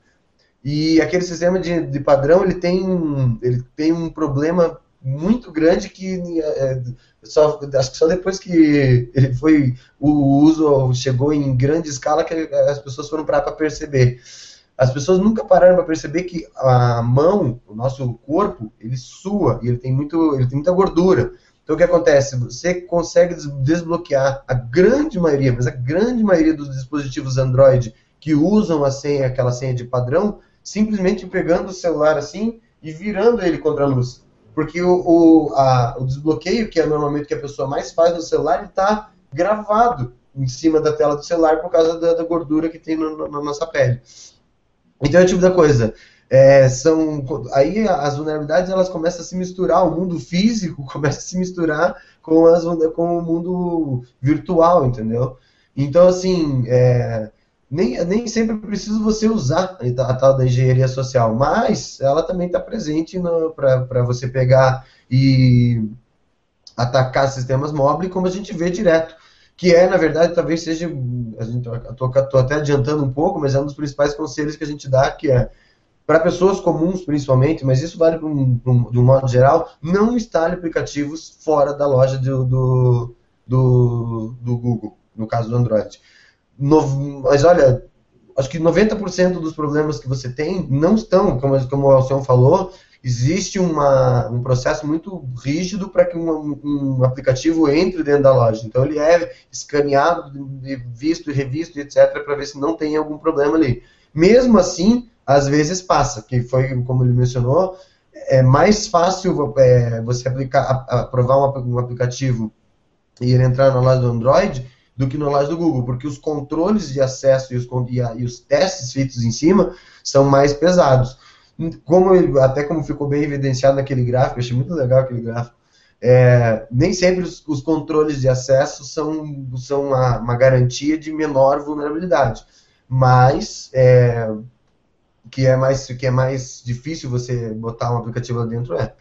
E aquele sistema de, de padrão ele tem, ele tem um problema muito grande que é, só, acho que só depois que ele foi o uso chegou em grande escala que as pessoas foram para perceber. as pessoas nunca pararam para perceber que a mão, o nosso corpo, ele sua e ele tem, muito, ele tem muita gordura. Então o que acontece? Você consegue desbloquear a grande maioria, mas a grande maioria dos dispositivos Android que usam a senha, aquela senha de padrão, simplesmente pegando o celular assim e virando ele contra a luz. Porque o, o, a, o desbloqueio, que é normalmente que a pessoa mais faz no celular, está gravado em cima da tela do celular por causa da, da gordura que tem no, na nossa pele. Então é o tipo da coisa. É, são aí as vulnerabilidades elas começam a se misturar o mundo físico começa a se misturar com as com o mundo virtual entendeu então assim é, nem, nem sempre é preciso você usar a tal da engenharia social mas ela também está presente para você pegar e atacar sistemas móveis como a gente vê direto que é, na verdade, talvez seja, estou até adiantando um pouco, mas é um dos principais conselhos que a gente dá, que é, para pessoas comuns principalmente, mas isso vale um, um, de um modo geral, não instale aplicativos fora da loja do, do, do, do Google, no caso do Android. No, mas olha, acho que 90% dos problemas que você tem não estão, como, como o Alcion falou, existe uma, um processo muito rígido para que um, um, aplicativo entre dentro da loja. Então ele é escaneado, visto e revisto, etc., para ver se não tem algum problema ali. Mesmo assim, às vezes passa, que foi como ele mencionou, é mais fácil é, você aplicar, aprovar um, um aplicativo e ele entrar na loja do Android do que na loja do Google, porque os controles de acesso e os, e, a, e os testes feitos em cima são mais pesados como até como ficou bem evidenciado naquele gráfico, achei muito legal aquele gráfico. É, nem sempre os, os, controles de acesso são, são uma, uma, garantia de menor vulnerabilidade, mas é, que é mais que é mais difícil você botar um aplicativo lá dentro é.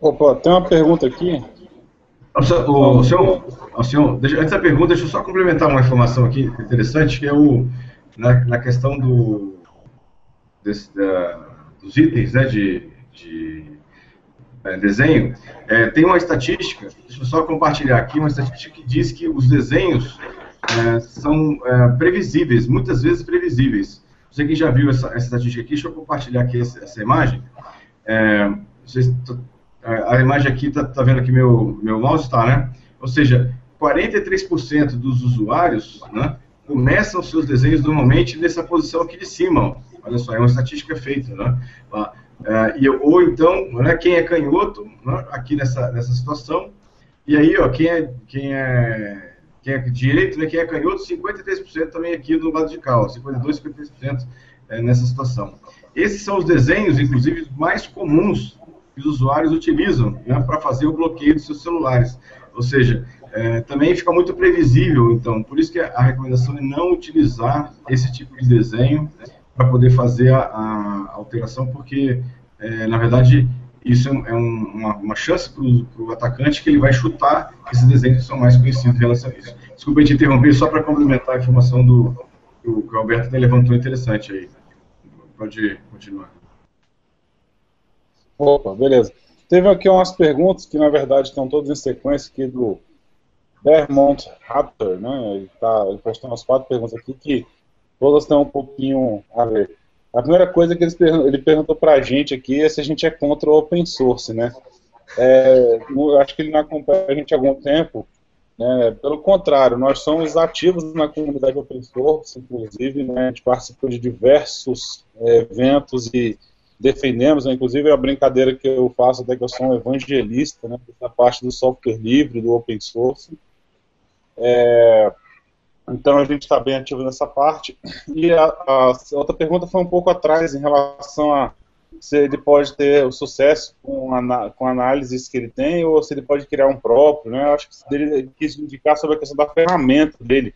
Opa, tem uma pergunta aqui o, o senhor, o senhor deixa, antes da pergunta, deixa eu só complementar uma informação aqui interessante, que é o, na, na questão do, desse, da, dos itens né, de, de é, desenho. É, tem uma estatística, deixa eu só compartilhar aqui, uma estatística que diz que os desenhos é, são é, previsíveis, muitas vezes previsíveis. Você que já viu essa, essa estatística aqui, deixa eu compartilhar aqui essa, essa imagem. É, vocês a, imagem aqui, tá, tá vendo que meu, meu mouse está, né? Ou seja, 43% dos usuários né, começam seus desenhos normalmente nessa posição aqui de cima. Olha só, é uma estatística feita, né? Uh, e, ou então, né, quem é canhoto, né, aqui nessa, nessa situação, e aí, ó, quem é, quem é, quem é direito, né, quem é canhoto, 53% também aqui do lado de cá, ó, 52, 53% é, nessa situação. Esses são os desenhos, inclusive, mais comuns que os usuários utilizam né, para fazer o bloqueio dos seus celulares. Ou seja, é, também fica muito previsível, então, por isso que a recomendação é não utilizar esse tipo de desenho né, para poder fazer a, a alteração, porque, é, na verdade, isso é, um, uma, uma, chance para o atacante que ele vai chutar esses desenhos que são mais conhecidos em relação a isso. Desculpa te interromper, só para complementar a informação do, do que o Alberto levantou interessante aí. Pode continuar. Opa, beleza. Teve aqui umas perguntas que, na verdade, estão todas em sequência aqui do Vermont Raptor, né? Ele, tá, ele postou umas quatro perguntas aqui que todas têm um pouquinho a ver. A primeira coisa que ele perguntou para a gente aqui é se a gente é contra o open source, né? É, acho que ele não acompanha a gente há algum tempo. Né? Pelo contrário, nós somos ativos na comunidade open source, inclusive, né? a gente participa de diversos é, eventos e defendemos, né, inclusive a brincadeira que eu faço até que eu sou um evangelista né, da parte do software livre, do open source. É, então a gente está bem ativo nessa parte. E a, a, outra pergunta foi um pouco atrás em relação a se ele pode ter o sucesso com, com análises que ele tem ou se ele pode criar um próprio. Né? Eu acho que ele quis indicar sobre a questão da ferramenta dele.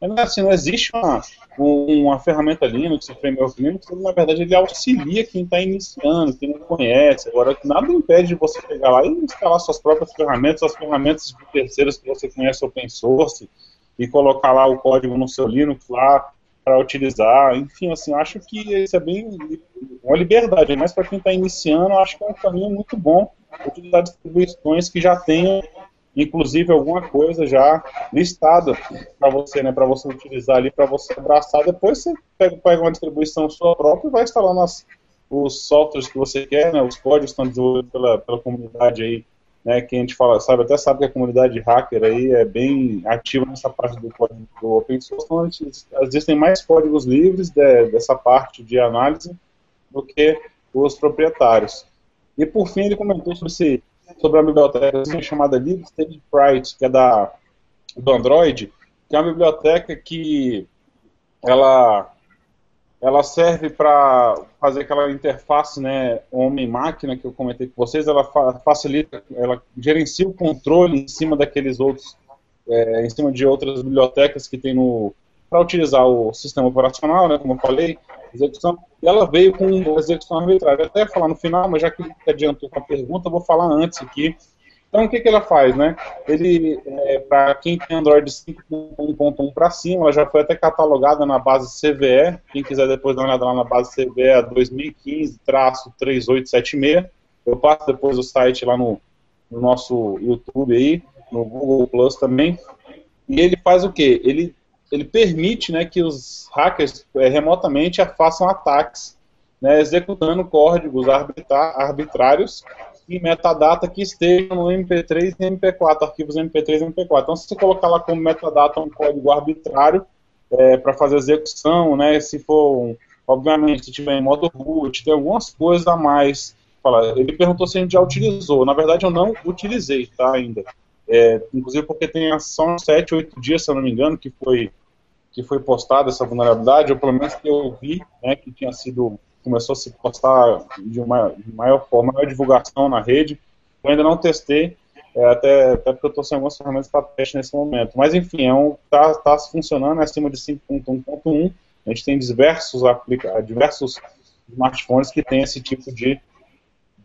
Mas, assim, não existe uma, uma ferramenta Linux, um framework Linux, na verdade ele auxilia quem está iniciando, quem não conhece. Agora, nada impede de você pegar lá e instalar suas próprias ferramentas, as ferramentas de terceiros que você conhece open source, e colocar lá o código no seu Linux lá para utilizar. Enfim, assim, acho que isso é bem uma liberdade, mas para quem está iniciando, acho que é um caminho muito bom utilizar distribuições que já tenham inclusive alguma coisa já listada para você, né, para você utilizar ali, para você abraçar. Depois você pega, pega uma distribuição sua própria e vai instalar nas, os softwares que você quer, né, os códigos estão desenvolvidos pela, pela comunidade aí, né, que a gente fala, sabe, até sabe que a comunidade hacker aí é bem ativa nessa parte do código do open source, então gente, existem mais códigos livres de, dessa parte de análise do que os proprietários. E por fim ele comentou sobre, esse, sobre a biblioteca chamada LibStagePrite, que é da, do Android, que é uma biblioteca que ela ela serve para fazer aquela interface, né, homem-máquina que eu comentei com vocês, ela fa facilita, ela gerencia o controle em cima daqueles outros, é, em cima de outras bibliotecas que tem no, para utilizar o sistema operacional, né, como eu falei, execução, e ela veio com execução arbitrária. Até falar no final, mas já que adiantou com a pergunta, eu vou falar antes aqui, então, o que, que ela faz, né? Ele, é, para quem tem Android 5.1.1 para cima, ela já foi até catalogada na base CVE. Quem quiser depois dar uma olhada lá na base CVE, é 2015-3876. Eu passo depois o site lá no, no, nosso YouTube aí, no Google Plus também. E ele faz o quê? Ele, ele permite né, que os hackers é, remotamente façam ataques, né, executando códigos arbitrários e metadata que estejam no MP3 e MP4, arquivos MP3 e MP4. Então, se você colocar lá como metadata um código arbitrário é, para fazer execução, né, se for, obviamente, se tiver em modo root, tem algumas coisas a mais. Ele perguntou se a gente já utilizou. Na verdade, eu não utilizei, tá, ainda. É, inclusive porque tem só 7, 8 dias, se eu não me engano, que foi, que foi postada essa vulnerabilidade, ou pelo menos que eu vi, né, que tinha sido começou a se postar de uma de maior forma, maior divulgação na rede. Eu ainda não testei, é, até, até porque eu estou sem algumas ferramentas para teste nesse momento. Mas enfim, é um tá, tá funcionando é acima de 5.1.1. A gente tem diversos diversos smartphones que tem esse tipo de,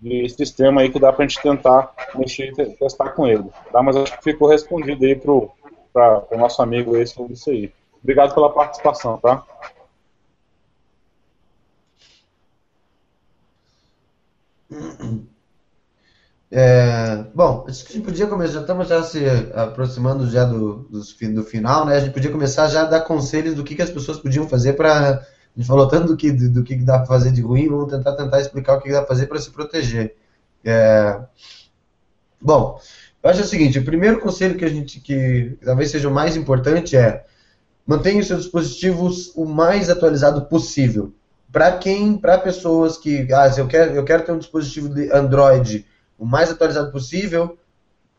de sistema aí que dá para a gente tentar mexer e testar com ele. Tá? Mas acho que ficou respondido aí para o nosso amigo aí sobre isso aí. Obrigado pela participação, tá? É, bom, acho que a gente podia começar, estamos já se aproximando já do, do, do, final, né? A gente podia começar já a dar conselhos do que, que as pessoas podiam fazer para. A gente falou tanto do que, do que dá para fazer de ruim, vamos tentar tentar explicar o que dá para fazer para se proteger. É, bom, eu acho o seguinte, o primeiro conselho que a gente que talvez seja o mais importante é mantenha os seus dispositivos o mais atualizado possível para quem, para pessoas que, ah, eu quero, eu quero ter um dispositivo de Android o mais atualizado possível,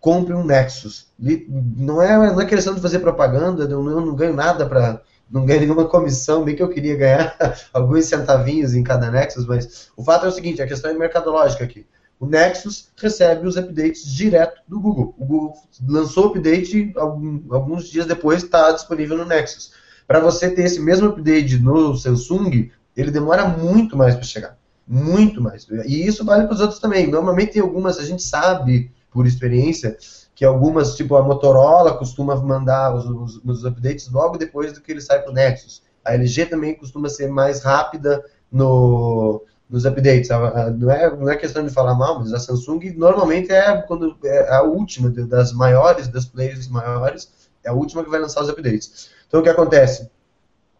compre um Nexus. Não é, não é questão de fazer propaganda, eu não ganho nada para, não ganho nenhuma comissão, bem que eu queria ganhar alguns centavinhos em cada Nexus, mas o fato é o seguinte, a questão é mercadológica aqui. O Nexus recebe os updates direto do Google. O Google lançou o update alguns dias depois, está disponível no Nexus. Para você ter esse mesmo update no Samsung, ele demora muito mais para chegar. Muito mais. E isso vale para os outros também. Normalmente tem algumas, a gente sabe por experiência, que algumas, tipo a Motorola, costuma mandar os, os, os updates logo depois do que ele sai para o Nexus. A LG também costuma ser mais rápida no, nos updates. Não é, não é questão de falar mal, mas a Samsung normalmente é, quando, é a última das maiores, das players maiores, é a última que vai lançar os updates. Então o que acontece?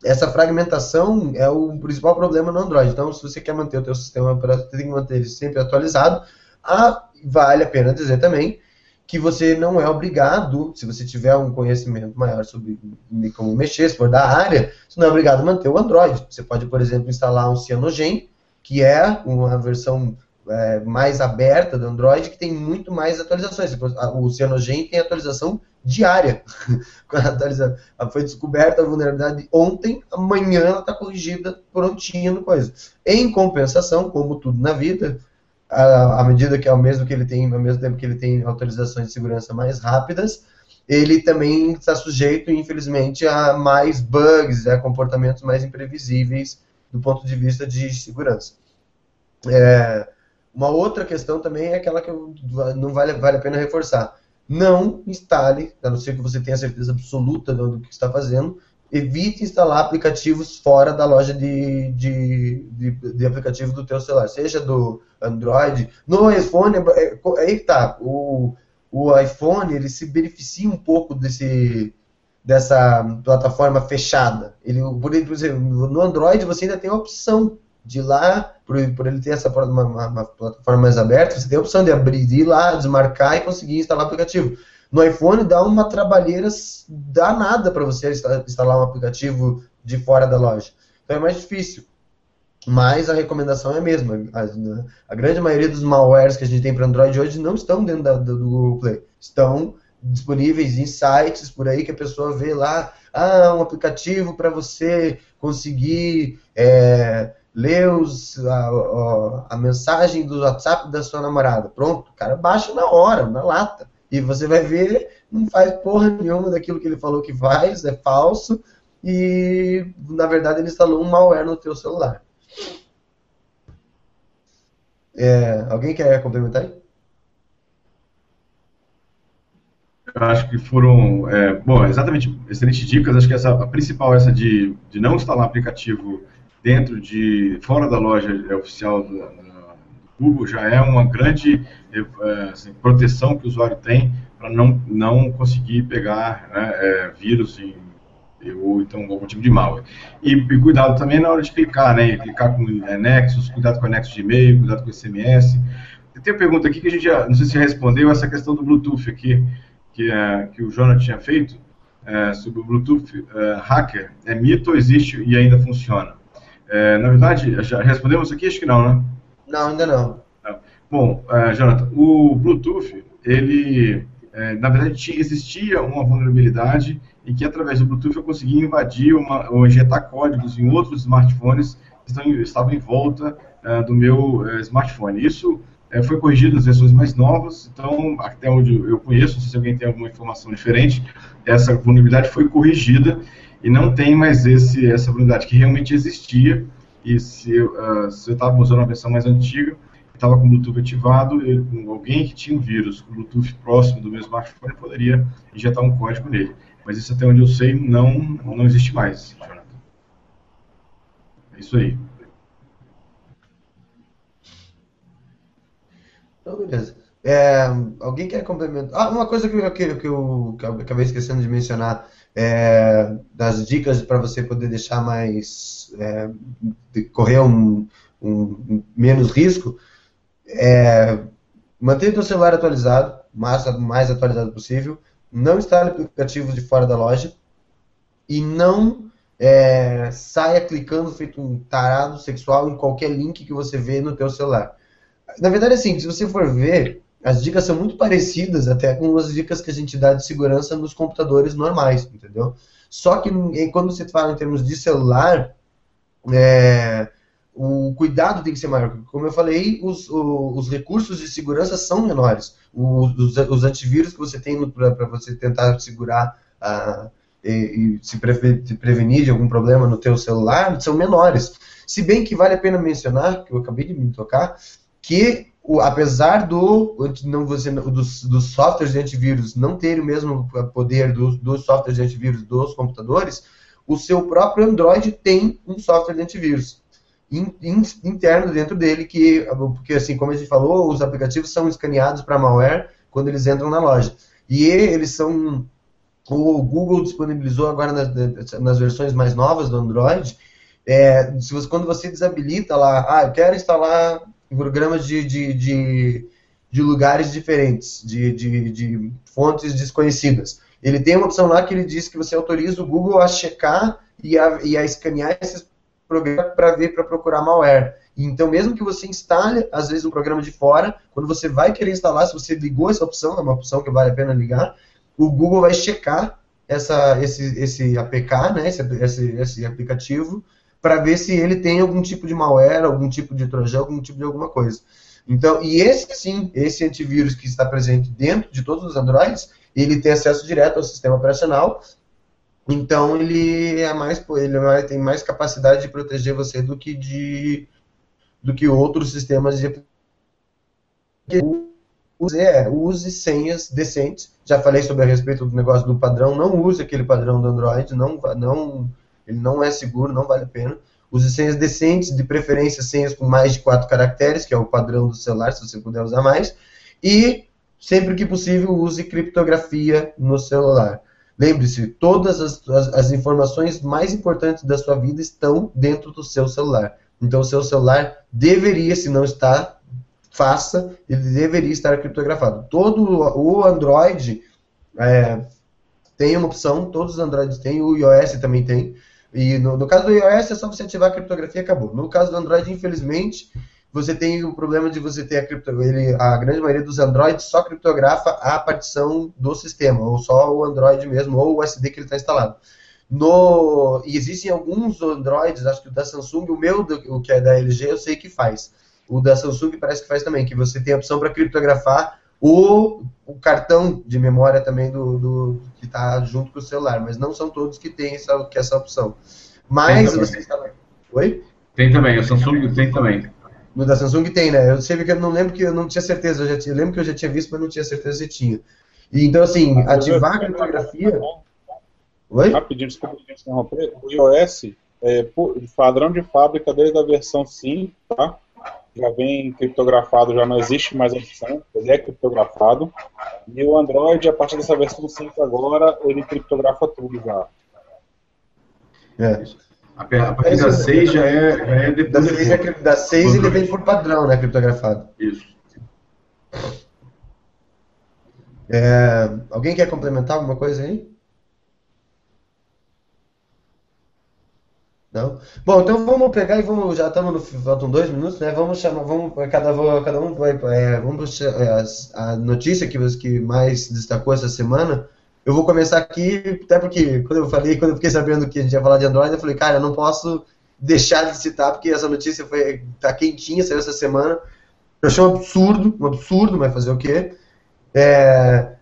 essa fragmentação é o principal problema no Android. Então, se você quer manter o teu sistema tem que manter ele sempre atualizado. Ah, vale a pena dizer também que você não é obrigado, se você tiver um conhecimento maior sobre como mexer, se for da área, você não é obrigado a manter o Android. Você pode, por exemplo, instalar um Cyanogen, que é uma versão é, mais aberta do Android, que tem muito mais atualizações. O Cyanogen tem atualização diária. Foi descoberta a vulnerabilidade ontem, amanhã ela está corrigida prontinha no coisa. Em compensação, como tudo na vida, à medida que ao mesmo que ele tem, ao mesmo tempo que ele tem autorizações de segurança mais rápidas, ele também está sujeito, infelizmente, a mais bugs, a comportamentos mais imprevisíveis do ponto de vista de segurança. É, uma outra questão também é aquela que não vale, vale a pena reforçar. Não instale, a não ser que você tenha certeza absoluta do que está fazendo, evite instalar aplicativos fora da loja de, de, de, de aplicativo do teu celular, seja do Android, no iPhone, é, é, aí tá, o, o iPhone ele se beneficia um pouco desse dessa plataforma fechada. Ele, por exemplo, no Android você ainda tem a opção de ir lá, por, por ele ter essa uma, uma, uma, plataforma mais aberta, você tem a opção de abrir, de ir lá, desmarcar e conseguir instalar aplicativo. No iPhone dá uma trabalheira danada para você instalar um aplicativo de fora da loja. Então é mais difícil. Mas a recomendação é a mesma. A, a grande maioria dos malwares que a gente tem para Android hoje não estão dentro da, do Google Play. Estão disponíveis em sites por aí que a pessoa vê lá, ah, um aplicativo para você conseguir é, ler os, a, a, a, mensagem do WhatsApp da sua namorada. Pronto, o cara baixa na hora, na lata. E você vai ver, não faz porra nenhuma daquilo que ele falou que faz, é falso, e na verdade ele instalou um malware no teu celular. É, alguém quer complementar aí? Acho que foram, é, bom, exatamente, excelentes dicas. Acho que essa, a principal essa de, de não instalar aplicativo dentro de, fora da loja oficial do, Google já é uma grande é, assim, proteção que o usuário tem para não, não conseguir pegar né, é, vírus em, ou então algum tipo de malware. E, e, cuidado também na hora de clicar, né? Clicar com é, nexos, cuidado com anexo de e-mail, cuidado com SMS. Tem uma pergunta aqui que a gente já, não sei se respondeu, essa questão do Bluetooth aqui que, é, que o Jonathan tinha feito é, sobre o Bluetooth é, hacker, é mito ou existe e ainda funciona? Na verdade, já respondemos aqui? Acho que não, né? Não, ainda não. Bom, uh, Jonathan, o Bluetooth, ele, é, na verdade, existia uma vulnerabilidade em que, através do Bluetooth, eu conseguia invadir uma, ou injetar códigos em outros smartphones que estão, estavam em volta uh, do meu uh, smartphone. Isso foi corrigido nas versões mais novas, então, até onde eu conheço, não sei se alguém tem alguma informação diferente, essa vulnerabilidade foi corrigida e não tem mais esse, essa vulnerabilidade que realmente existia, e se, uh, se eu estava usando uma versão mais antiga, estava com o Bluetooth ativado, eu, alguém que tinha um vírus com Bluetooth próximo do meu smartphone poderia injetar um código nele. Mas isso até onde eu sei não, não existe mais, Jonathan. É isso aí. Então, beleza. É, alguém quer complementar? Ah, uma coisa que eu, que eu, que eu acabei esquecendo de mencionar, é, das dicas para você poder deixar mais, é, correr um, um, menos risco, é, mantenha o celular atualizado, mais, mais atualizado possível, não instale aplicativos de fora da loja e não é, saia clicando feito um tarado sexual em qualquer link que você vê no teu celular. Na verdade, assim, se você for ver, as dicas são muito parecidas até com as dicas que a gente dá de segurança nos computadores normais, entendeu? Só que quando você fala em termos de celular, é, o cuidado tem que ser maior. Como eu falei, os, os recursos de segurança são menores. Os, os antivírus que você tem para você tentar segurar uh, e, e se, pre, se, prevenir de algum problema no teu celular são menores. Se bem que vale a pena mencionar, que eu acabei de me tocar, que o, apesar do, não, você, dos, dos softwares de antivírus não terem o mesmo poder dos, dos softwares de antivírus dos computadores, o seu próprio Android tem um software de antivírus in, in, interno dentro dele, que, porque assim, como a gente falou, os aplicativos são escaneados para malware quando eles entram na loja. E eles são, o Google disponibilizou agora nas, nas versões mais novas do Android, é, se você, quando você desabilita lá, ah, eu quero instalar programas de, de, de, de lugares diferentes, de, de, de fontes desconhecidas. Ele tem uma opção lá que ele diz que você autoriza o Google a checar e a, e a escanear esses programa para ver, para procurar malware. Então, mesmo que você instale, às vezes, um programa de fora, quando você vai querer instalar, se você ligou essa opção, é uma opção que vale a pena ligar, o Google vai checar essa, esse, esse APK, né, esse, esse, esse aplicativo, para ver se ele tem algum tipo de malware, algum tipo de trojan, algum tipo de alguma coisa. Então, e esse sim, esse antivírus que está presente dentro de todos os Androids, ele tem acesso direto ao sistema operacional então ele é mais ele é tem mais capacidade de proteger você do que de do que outros sistemas de use, é, use senhas decentes. Já falei sobre a respeito do negócio do padrão. Não use aquele padrão do Android. Não, não, ele não é seguro, não vale a pena. Use senhas decentes, de preferência senhas com mais de quatro caracteres, que é o padrão do celular, se você puder usar mais. E sempre que possível, use criptografia no celular. Lembre-se, todas as, as, as, informações mais importantes da sua vida estão dentro do seu celular. Então, o seu celular deveria, se não está, faça, ele deveria estar criptografado. Todo o Android é, tem uma opção, todos os Androids têm, o iOS também tem. E no, no caso do iOS é só você ativar a criptografia e acabou. No caso do Android, infelizmente, você tem o problema de você ter a criptografia. A grande maioria dos Androids só criptografa a partição do sistema, ou só o Android mesmo, ou o SD que ele está instalado. No, e existem alguns Androids, acho que o da Samsung, o meu, o que é da LG, eu sei que faz. O da Samsung parece que faz também, que você tem a opção para criptografar o, o, cartão de memória também do, do que está junto com o celular, mas não são todos que têm essa, que essa opção. Mas você instala... Oi? Tem também, o Samsung tem também. No da Samsung tem, né? Eu sei que eu não lembro que eu não tinha certeza. Eu, já tinha, eu lembro que eu já tinha visto, mas não tinha certeza se tinha. E, então, assim, ativar a criptografia. Oi? Rapidinho, desculpa interromper. O iOS, é, padrão de fábrica desde a versão 5, tá? Já vem criptografado, já não existe mais opção, ele é criptografado. E o Android, a partir dessa versão 5 agora, ele criptografa tudo já. É. A partir da 6 já é, já é. Da 6, é, da 6 ele vem por padrão, né? Criptografado. Isso. É, alguém quer complementar alguma coisa aí? Não? Bom, então vamos pegar e vamos. Já estamos no. Faltam dois minutos, né? Vamos chamar. Vamos, cada, cada um vai. É, vamos a, a notícia que, que mais destacou essa semana eu vou começar aqui, até porque quando eu falei, quando eu fiquei sabendo que a gente ia falar de Android, eu falei, cara, eu não posso deixar de citar, porque essa notícia foi tá quentinha, saiu essa semana. Eu achei um absurdo, um absurdo, mas fazer o quê? É,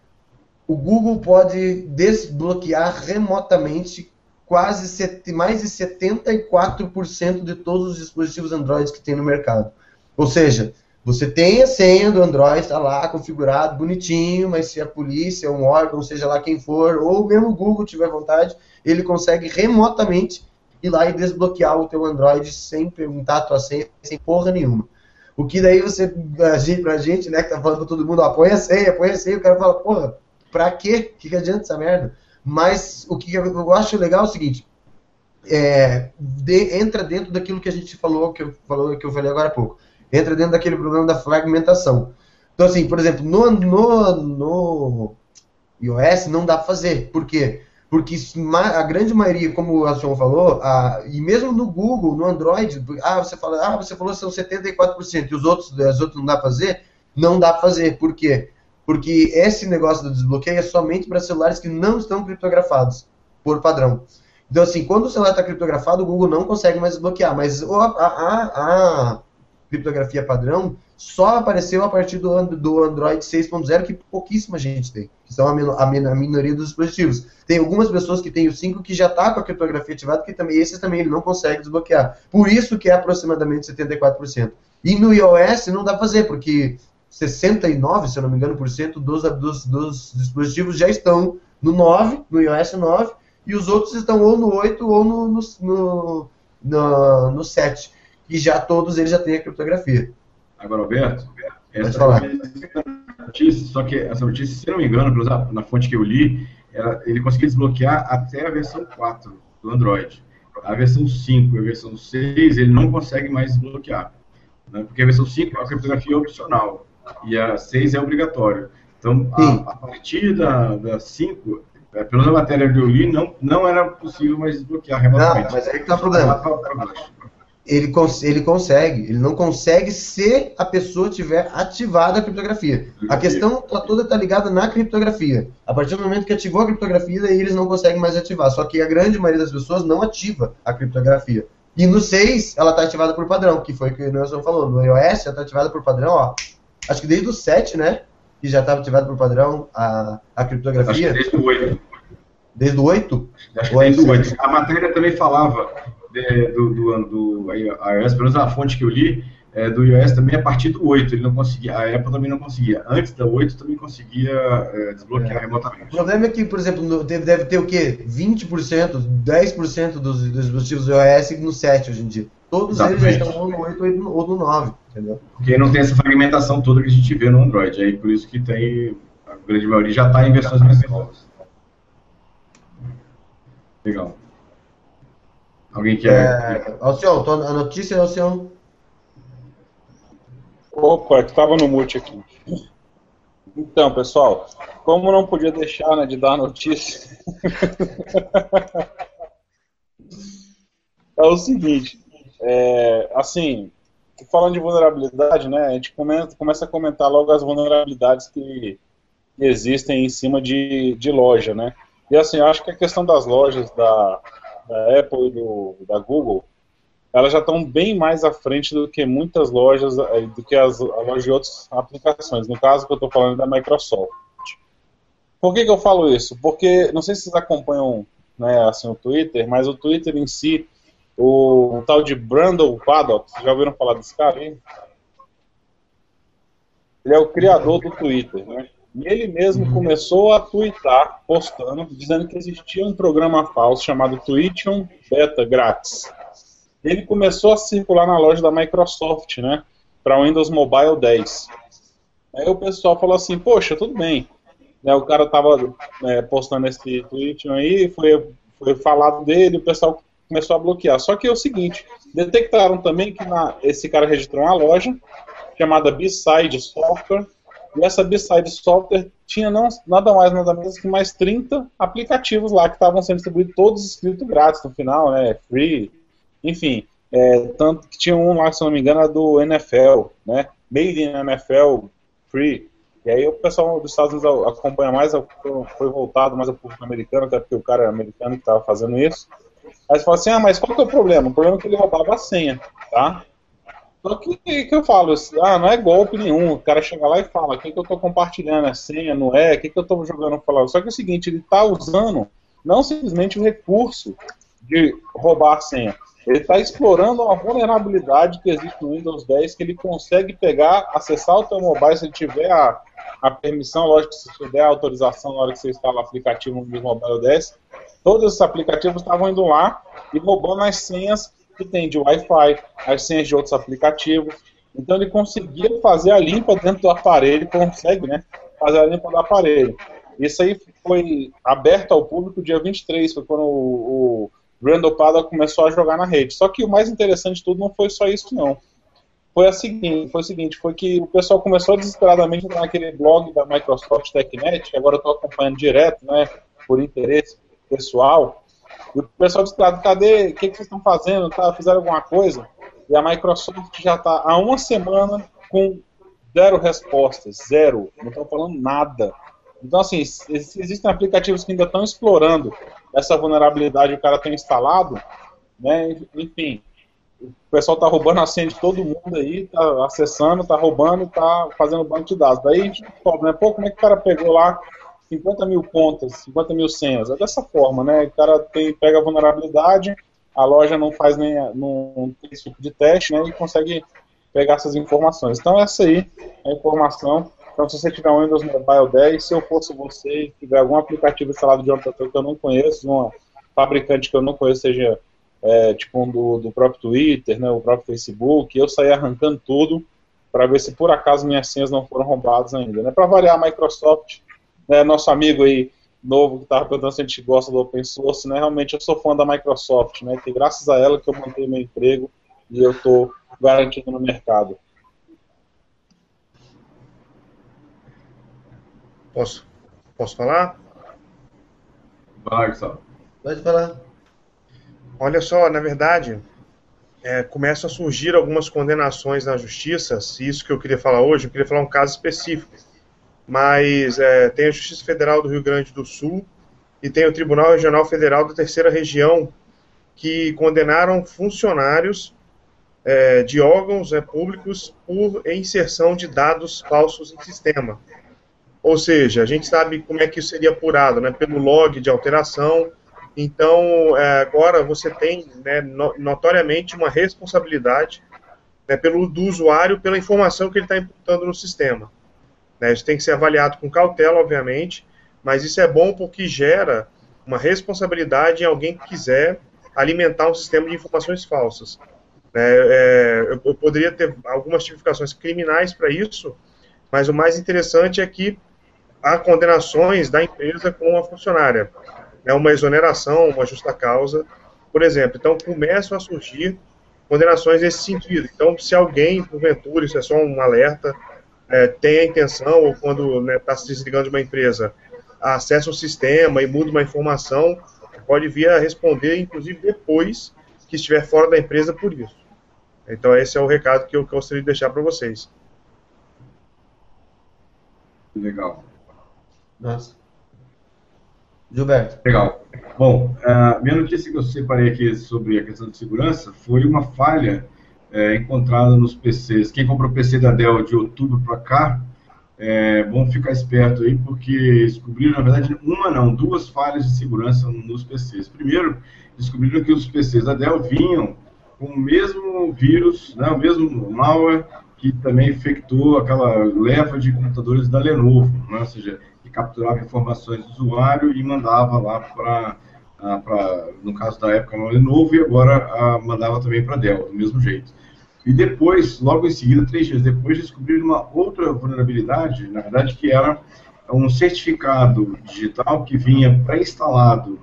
o Google pode desbloquear remotamente quase sete, mais de 74% de todos os dispositivos Android que tem no mercado. Ou seja, você tem a senha do Android, está lá configurado, bonitinho, mas se a polícia, um órgão, seja lá quem for, ou mesmo o Google tiver vontade, ele consegue remotamente ir lá e desbloquear o teu Android sem perguntar a tua senha, sem porra nenhuma. O que daí você, pra gente, né, que tá falando pra todo mundo, ó, põe a senha, põe a senha, o cara fala, porra, pra quê? O que, que adianta essa merda? Mas o que eu acho legal é o seguinte, é, de, entra dentro daquilo que a gente falou, que eu, falou, que eu falei agora há pouco entra dentro daquele problema da fragmentação. Então, assim, por exemplo, no, no, no iOS não dá para fazer. Por quê? Porque a grande maioria, como o Ação falou, a, e mesmo no Google, no Android, ah, você fala, ah, você falou que são 74%, e os outros, os outros não dá para fazer? Não dá para fazer. Por quê? Porque esse negócio do desbloqueio é somente para celulares que não estão criptografados, por padrão. Então, assim, quando o celular está criptografado, o Google não consegue mais desbloquear. Mas a, a, a, criptografia padrão só apareceu a partir do, do Android 6.0, que pouquíssima gente tem, que são a, a, minoria dos dispositivos. Tem algumas pessoas que têm o 5 que já está com a criptografia ativada, que também esses também ele não consegue desbloquear. Por isso que é aproximadamente 74%. E no iOS não dá para fazer, porque 69, se eu não me engano, por cento dos, dos, dos dispositivos já estão no 9, no iOS 9, e os outros estão ou no 8 ou no, no, no, no, no 7 e já todos eles já têm a criptografia. Agora, Alberto, essa falar. notícia, só que essa notícia, se não me engano, na fonte que eu li, ele conseguiu desbloquear até a versão 4 do Android. A versão 5 e a versão 6 ele não consegue mais desbloquear. Né? Porque a versão 5 a criptografia é opcional e a 6 é obrigatório. Então, a, a, partir da, da 5, é, pelo menos a matéria que eu li, não, não era possível mais desbloquear remotamente. Não, mas aí que está o problema ele, cons ele consegue, ele não consegue se a pessoa tiver ativado a criptografia. A questão tá toda está ligada na criptografia. A partir do momento que ativou a criptografia, daí eles não conseguem mais ativar. Só que a grande maioria das pessoas não ativa a criptografia. E no 6, ela está ativada por padrão, que foi o que o Nelson falou. No iOS, ela está ativada por padrão, ó. Acho que desde o 7, né? Que já estava ativada por padrão a, a criptografia. Desde o 8. Desde o 8? Acho que desde o 8. A matéria também falava é, do, do, do iOS, pelo menos a fonte que eu li, é, do iOS também a partir do 8, ele não conseguia, a Apple também não conseguia. Antes da 8 também conseguia é, desbloquear é. remotamente. O problema é que, por exemplo, deve, deve ter o quê? 20%, 10% dos, dos dispositivos do iOS no 7 hoje em dia. Todos Exatamente. eles já estão ou no 8 ou no 9, entendeu? Porque não tem essa fragmentação toda que a gente vê no Android. Aí por isso que tem. A grande maioria já está em versões mais novas. Legal. Alguém quer. É, Alcion, a notícia, é Alcion. Opa, que estava no mute aqui. Então, pessoal, como não podia deixar né, de dar a notícia, é o seguinte, é, assim, falando de vulnerabilidade, né, a gente começa, começa a comentar logo as vulnerabilidades que existem em cima de, de loja, né, e assim, acho que a questão das lojas da, da Apple e do, da Google, elas já estão bem mais à frente do que muitas lojas, eh, do que as, as lojas de outras aplicações. No caso que eu estou falando da Microsoft. Por que, que eu falo isso? Porque, não sei se vocês acompanham né, assim, o Twitter, mas o Twitter em si, o, o tal de Brandon Paddock, vocês já ouviram falar desse cara aí? Ele é o criador do Twitter, né? E ele mesmo uhum. começou a twittar, postando, dizendo que existia um programa falso chamado Twittion Beta grátis. Ele começou a circular na loja da Microsoft, né? Para Windows Mobile 10. Aí o pessoal falou assim: Poxa, tudo bem. Né, o cara tava é, postando esse tweet aí, foi, foi falado dele, o pessoal começou a bloquear. Só que é o seguinte: detectaram também que na, esse cara registrou uma loja chamada B-Side Software e essa B-Side Software tinha não, nada mais, nada menos que mais 30 aplicativos lá que estavam sendo distribuídos, todos escritos grátis no final, né? Free, enfim. É, tanto que tinha um lá, se não me engano, do NFL, né? Made in NFL Free. E aí o pessoal dos Estados Unidos acompanha mais, foi voltado mais ao público americano, até porque o cara é americano que estava fazendo isso. Aí você fala assim, ah, mas qual que é o problema? O problema é que ele roubava a senha, tá? Só que, que eu falo, ah, não é golpe nenhum. O cara chega lá e fala, o que, que eu estou compartilhando a senha, não é? O que, que eu estou jogando falar? Só que é o seguinte, ele está usando não simplesmente o recurso de roubar a senha. Ele está explorando uma vulnerabilidade que existe no Windows 10 que ele consegue pegar, acessar o teu mobile se ele tiver a, a permissão, lógico, se der a autorização na hora que você instala o aplicativo no Windows Mobile 10, todos esses aplicativos estavam indo lá e roubando as senhas que tem de Wi-Fi, as senhas de outros aplicativos. Então ele conseguia fazer a limpa dentro do aparelho, consegue, né? Fazer a limpa do aparelho. Isso aí foi aberto ao público dia 23, foi quando o, o Randall Paddock começou a jogar na rede. Só que o mais interessante de tudo não foi só isso, não. Foi, a seguinte, foi o seguinte, foi que o pessoal começou desesperadamente naquele blog da Microsoft TechNet, que agora eu estou acompanhando direto, né, por interesse pessoal, e o pessoal disse, cadê, o que, que vocês estão fazendo? Tá, fizeram alguma coisa? E a Microsoft já está há uma semana com zero respostas, zero, não estão falando nada. Então, assim, existem aplicativos que ainda estão explorando essa vulnerabilidade que o cara tem instalado, né? Enfim, o pessoal está roubando a senha de todo mundo aí, está acessando, está roubando, está fazendo banco de dados. Daí a gente descobre, né? Pô, como é que o cara pegou lá 50 mil contas, 50 mil senhas. É dessa forma, né? O cara tem, pega a vulnerabilidade, a loja não faz nem não tem esse tipo de teste, né? E consegue pegar essas informações. Então essa aí é a informação. Então se você tiver um Windows Mobile 10, se eu fosse você e tiver algum aplicativo instalado de outra que eu não conheço, uma fabricante que eu não conheço, seja é, tipo um do, do próprio Twitter, né, o próprio Facebook, eu sair arrancando tudo para ver se por acaso minhas senhas não foram roubadas ainda. Né? Para variar, a Microsoft né, nosso amigo aí novo que estava perguntando se a gente gosta do open source, né? Realmente eu sou fã da Microsoft, né? Que graças a ela que eu mantenho meu emprego e eu estou garantido no mercado. Posso, posso falar? Vai, só. Pode falar. Olha só, na verdade, é, começam a surgir algumas condenações na justiça. Se isso que eu queria falar hoje, eu queria falar um caso específico mas é, tem a Justiça Federal do Rio Grande do Sul e tem o Tribunal Regional Federal da Terceira Região, que condenaram funcionários é, de órgãos é, públicos por inserção de dados falsos em sistema. Ou seja, a gente sabe como é que isso seria apurado, né, pelo log de alteração. Então, é, agora você tem né, notoriamente uma responsabilidade né, pelo do usuário pela informação que ele está imputando no sistema. Né? Isso tem que ser avaliado com cautela, obviamente, mas isso é bom porque gera uma responsabilidade em alguém que quiser alimentar um sistema de informações falsas. Né? É, eu, eu, poderia ter algumas tipificações criminais para isso, mas o mais interessante é que há condenações da empresa com a funcionária. Né? Uma exoneração, uma justa causa, por exemplo. Então, começam a surgir condenações nesse sentido. Então, se alguém, porventura, isso é só um alerta, é, tem a intenção, ou quando está né, tá se desligando de uma empresa, acessa o sistema e muda uma informação, pode vir a responder, inclusive depois que estiver fora da empresa por isso. Então, esse é o recado que eu gostaria de deixar para vocês. Legal. Nossa. Gilberto. Legal. Bom, a minha notícia que eu separei aqui sobre a questão de segurança foi uma falha é, encontrada nos PCs. Quem comprou PC da Dell de outubro para cá, é bom ficar esperto aí, porque descobriram, na verdade, uma não, duas falhas de segurança nos PCs. Primeiro, descobriram que os PCs da Dell vinham com o mesmo vírus, né, o mesmo malware que também infectou aquela leva de computadores da Lenovo, né, ou seja, que capturava informações do usuário e mandava lá para, no caso da época, a Lenovo, e agora mandava também para Dell, do mesmo jeito. E depois, logo em seguida, três dias depois, descobriram uma outra vulnerabilidade, na verdade, que era um certificado digital que vinha pré-instalado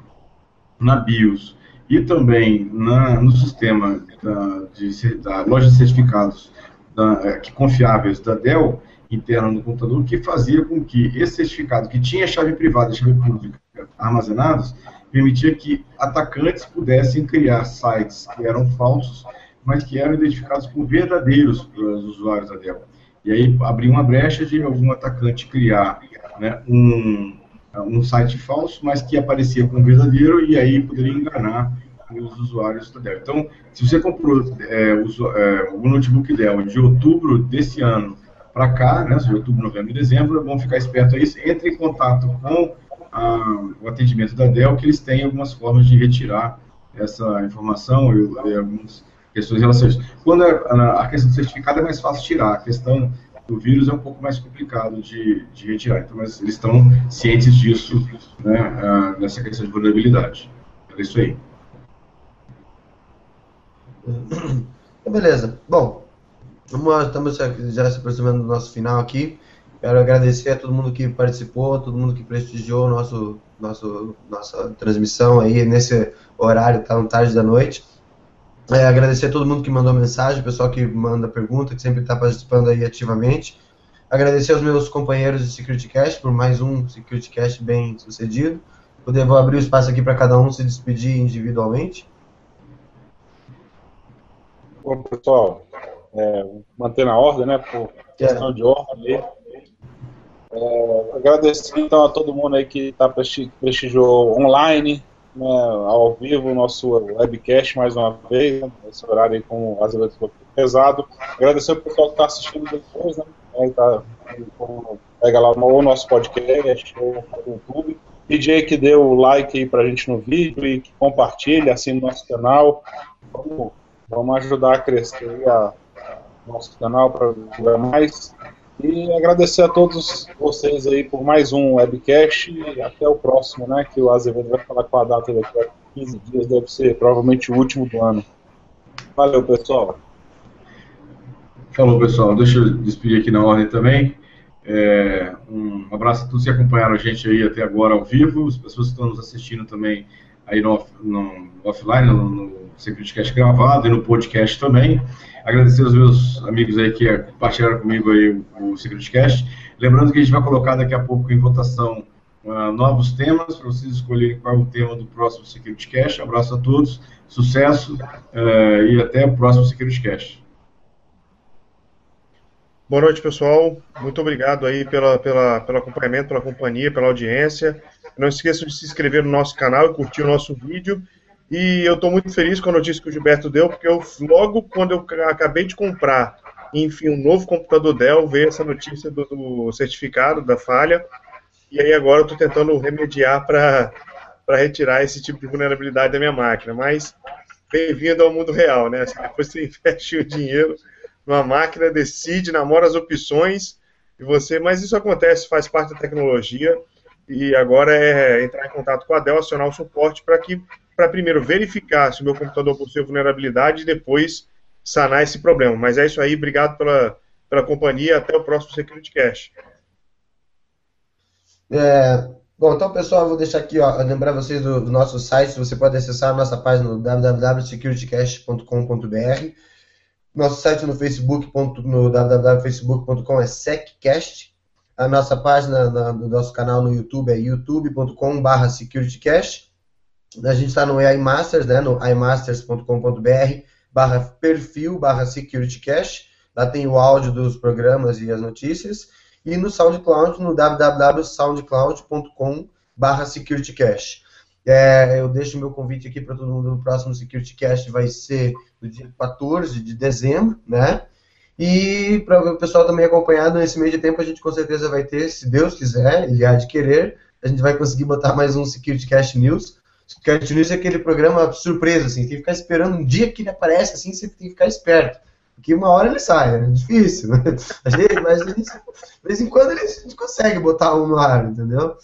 na BIOS e também na, no sistema da, de, da loja de certificados da, é, que confiáveis da Dell interna no computador, que fazia com que esse certificado, que tinha chave privada e chave pública armazenados, permitia que atacantes pudessem criar sites que eram falsos, mas que eram identificados como verdadeiros para os usuários da Dell. E aí abria uma brecha de algum atacante criar né, um, um site falso, mas que aparecia como verdadeiro e aí poderia enganar os usuários da Dell. Então, se você comprou é, o, é, o notebook Dell de outubro desse ano para cá, né, de outubro, novembro e dezembro, é bom ficar esperto aí, entre em contato com a, o atendimento da Dell, que eles têm algumas formas de retirar essa informação e, algumas questões isso. Quando a, a, questão do certificado é mais fácil tirar, a questão do vírus é um pouco mais complicado de, de retirar. Então, mas eles estão cientes disso, né, nessa questão de vulnerabilidade. É isso aí. Então, beleza. Bom, vamos, estamos já se aproximando do nosso final aqui. Quero agradecer a todo mundo que participou, todo mundo que prestigiou nosso, nosso, nossa transmissão aí nesse horário tão tarde da noite. É, agradecer a todo mundo que mandou mensagem, pessoal que manda pergunta, que sempre está participando aí ativamente. Agradecer aos meus companheiros de Security Cast por mais um Security Cast bem sucedido. Eu vou abrir o espaço aqui para cada um se despedir individualmente. Bom, pessoal, é, manter na ordem, né, por questão é. de ordem. É, agradecer então a todo mundo aí que tá prestigiou online, né, ao vivo, o nosso webcast mais uma vez, né, esse horário aí com as foi pesado. Agradecer o pessoal que está assistindo depois, né, aí tá, pega lá o nosso podcast ou no YouTube. Aí que dê o like aí pra gente no vídeo e que compartilhe, assine o nosso canal. Vamos, vamos ajudar a crescer a nosso canal para mais. E agradecer a todos vocês aí por mais um webcast e até o próximo, né? Que o Azevedo vai falar com a data daqui a 15 dias, deve ser provavelmente o último do ano. Valeu, pessoal. Falou, pessoal. Deixa eu despedir aqui na ordem também. É, um abraço a todos que acompanharam a gente aí até agora ao vivo, as pessoas que estão nos assistindo também aí no, no offline, no, no Securitycast gravado e no podcast também. Agradecer aos meus amigos aí que compartilharam comigo aí o, o SecurityCast. Lembrando que a gente vai colocar daqui a pouco em votação uh, novos temas para vocês escolherem qual é o tema do próximo SecurityCast. Abraço a todos, sucesso uh, e até o próximo SecurityCast. Boa noite, pessoal. Muito obrigado aí pela, pela, pelo acompanhamento, pela companhia, pela audiência. Não esqueçam de se inscrever no nosso canal e curtir o nosso vídeo. E eu estou muito feliz com a notícia que o Gilberto deu, porque eu, logo quando eu acabei de comprar, enfim, um novo computador Dell, veio essa notícia do, do certificado, da falha, e aí agora eu estou tentando remediar para retirar esse tipo de vulnerabilidade da minha máquina. Mas bem-vindo ao mundo real, né? Assim, depois você investe o dinheiro numa máquina, decide, namora as opções, e você, mas isso acontece, faz parte da tecnologia, e agora é entrar em contato com a Dell, acionar o suporte para que para primeiro verificar se o meu computador possui vulnerabilidade e depois sanar esse problema. Mas é isso aí, obrigado pela, pela companhia, até o próximo Security Cash. É, bom, então pessoal, vou deixar aqui, ó, lembrar vocês do, do nosso site, você pode acessar a nossa página no www.securitycast.com.br nosso site no Facebook, no www.facebook.com é seccast. A nossa página do nosso canal no YouTube é youtube.com.br securitycast. A gente está no iMasters, né, no imasters.com.br barra perfil barra securitycast. Lá tem o áudio dos programas e as notícias. E no SoundCloud, no www.soundcloud.com barra securitycast. É, eu deixo meu convite aqui para todo mundo no próximo SecurityCast, vai ser no dia 14 de dezembro, né? E para o pessoal também acompanhado nesse meio de tempo, a gente com certeza vai ter, se Deus quiser, ele há de querer, a gente vai conseguir botar mais um SecurityCast News. SecurityCast News é aquele programa surpresa, assim, tem que ficar esperando um dia que ele aparece, assim, você tem que ficar esperto. Porque uma hora ele sai, é difícil, né? mas de vez em quando a gente consegue botar um no ar, entendeu?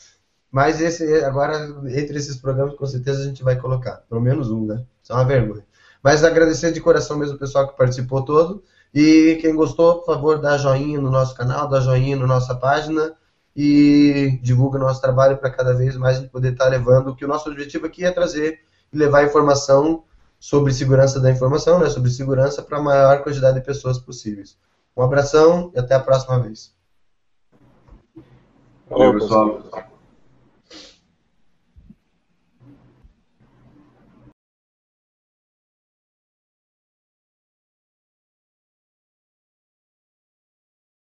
Mas esse, agora, entre esses programas, com certeza a gente vai colocar. Pelo menos um, né? Isso é uma vergonha. Mas agradecer de coração mesmo o pessoal que participou todo. E quem gostou, por favor, dá joinha no nosso canal, dá joinha na nossa página e divulga o nosso trabalho para cada vez mais a gente poder estar tá levando, que o nosso objetivo aqui é trazer e levar informação sobre segurança da informação, né, sobre segurança para a maior quantidade de pessoas possíveis. Um abração e até a próxima vez. Valeu, pessoal.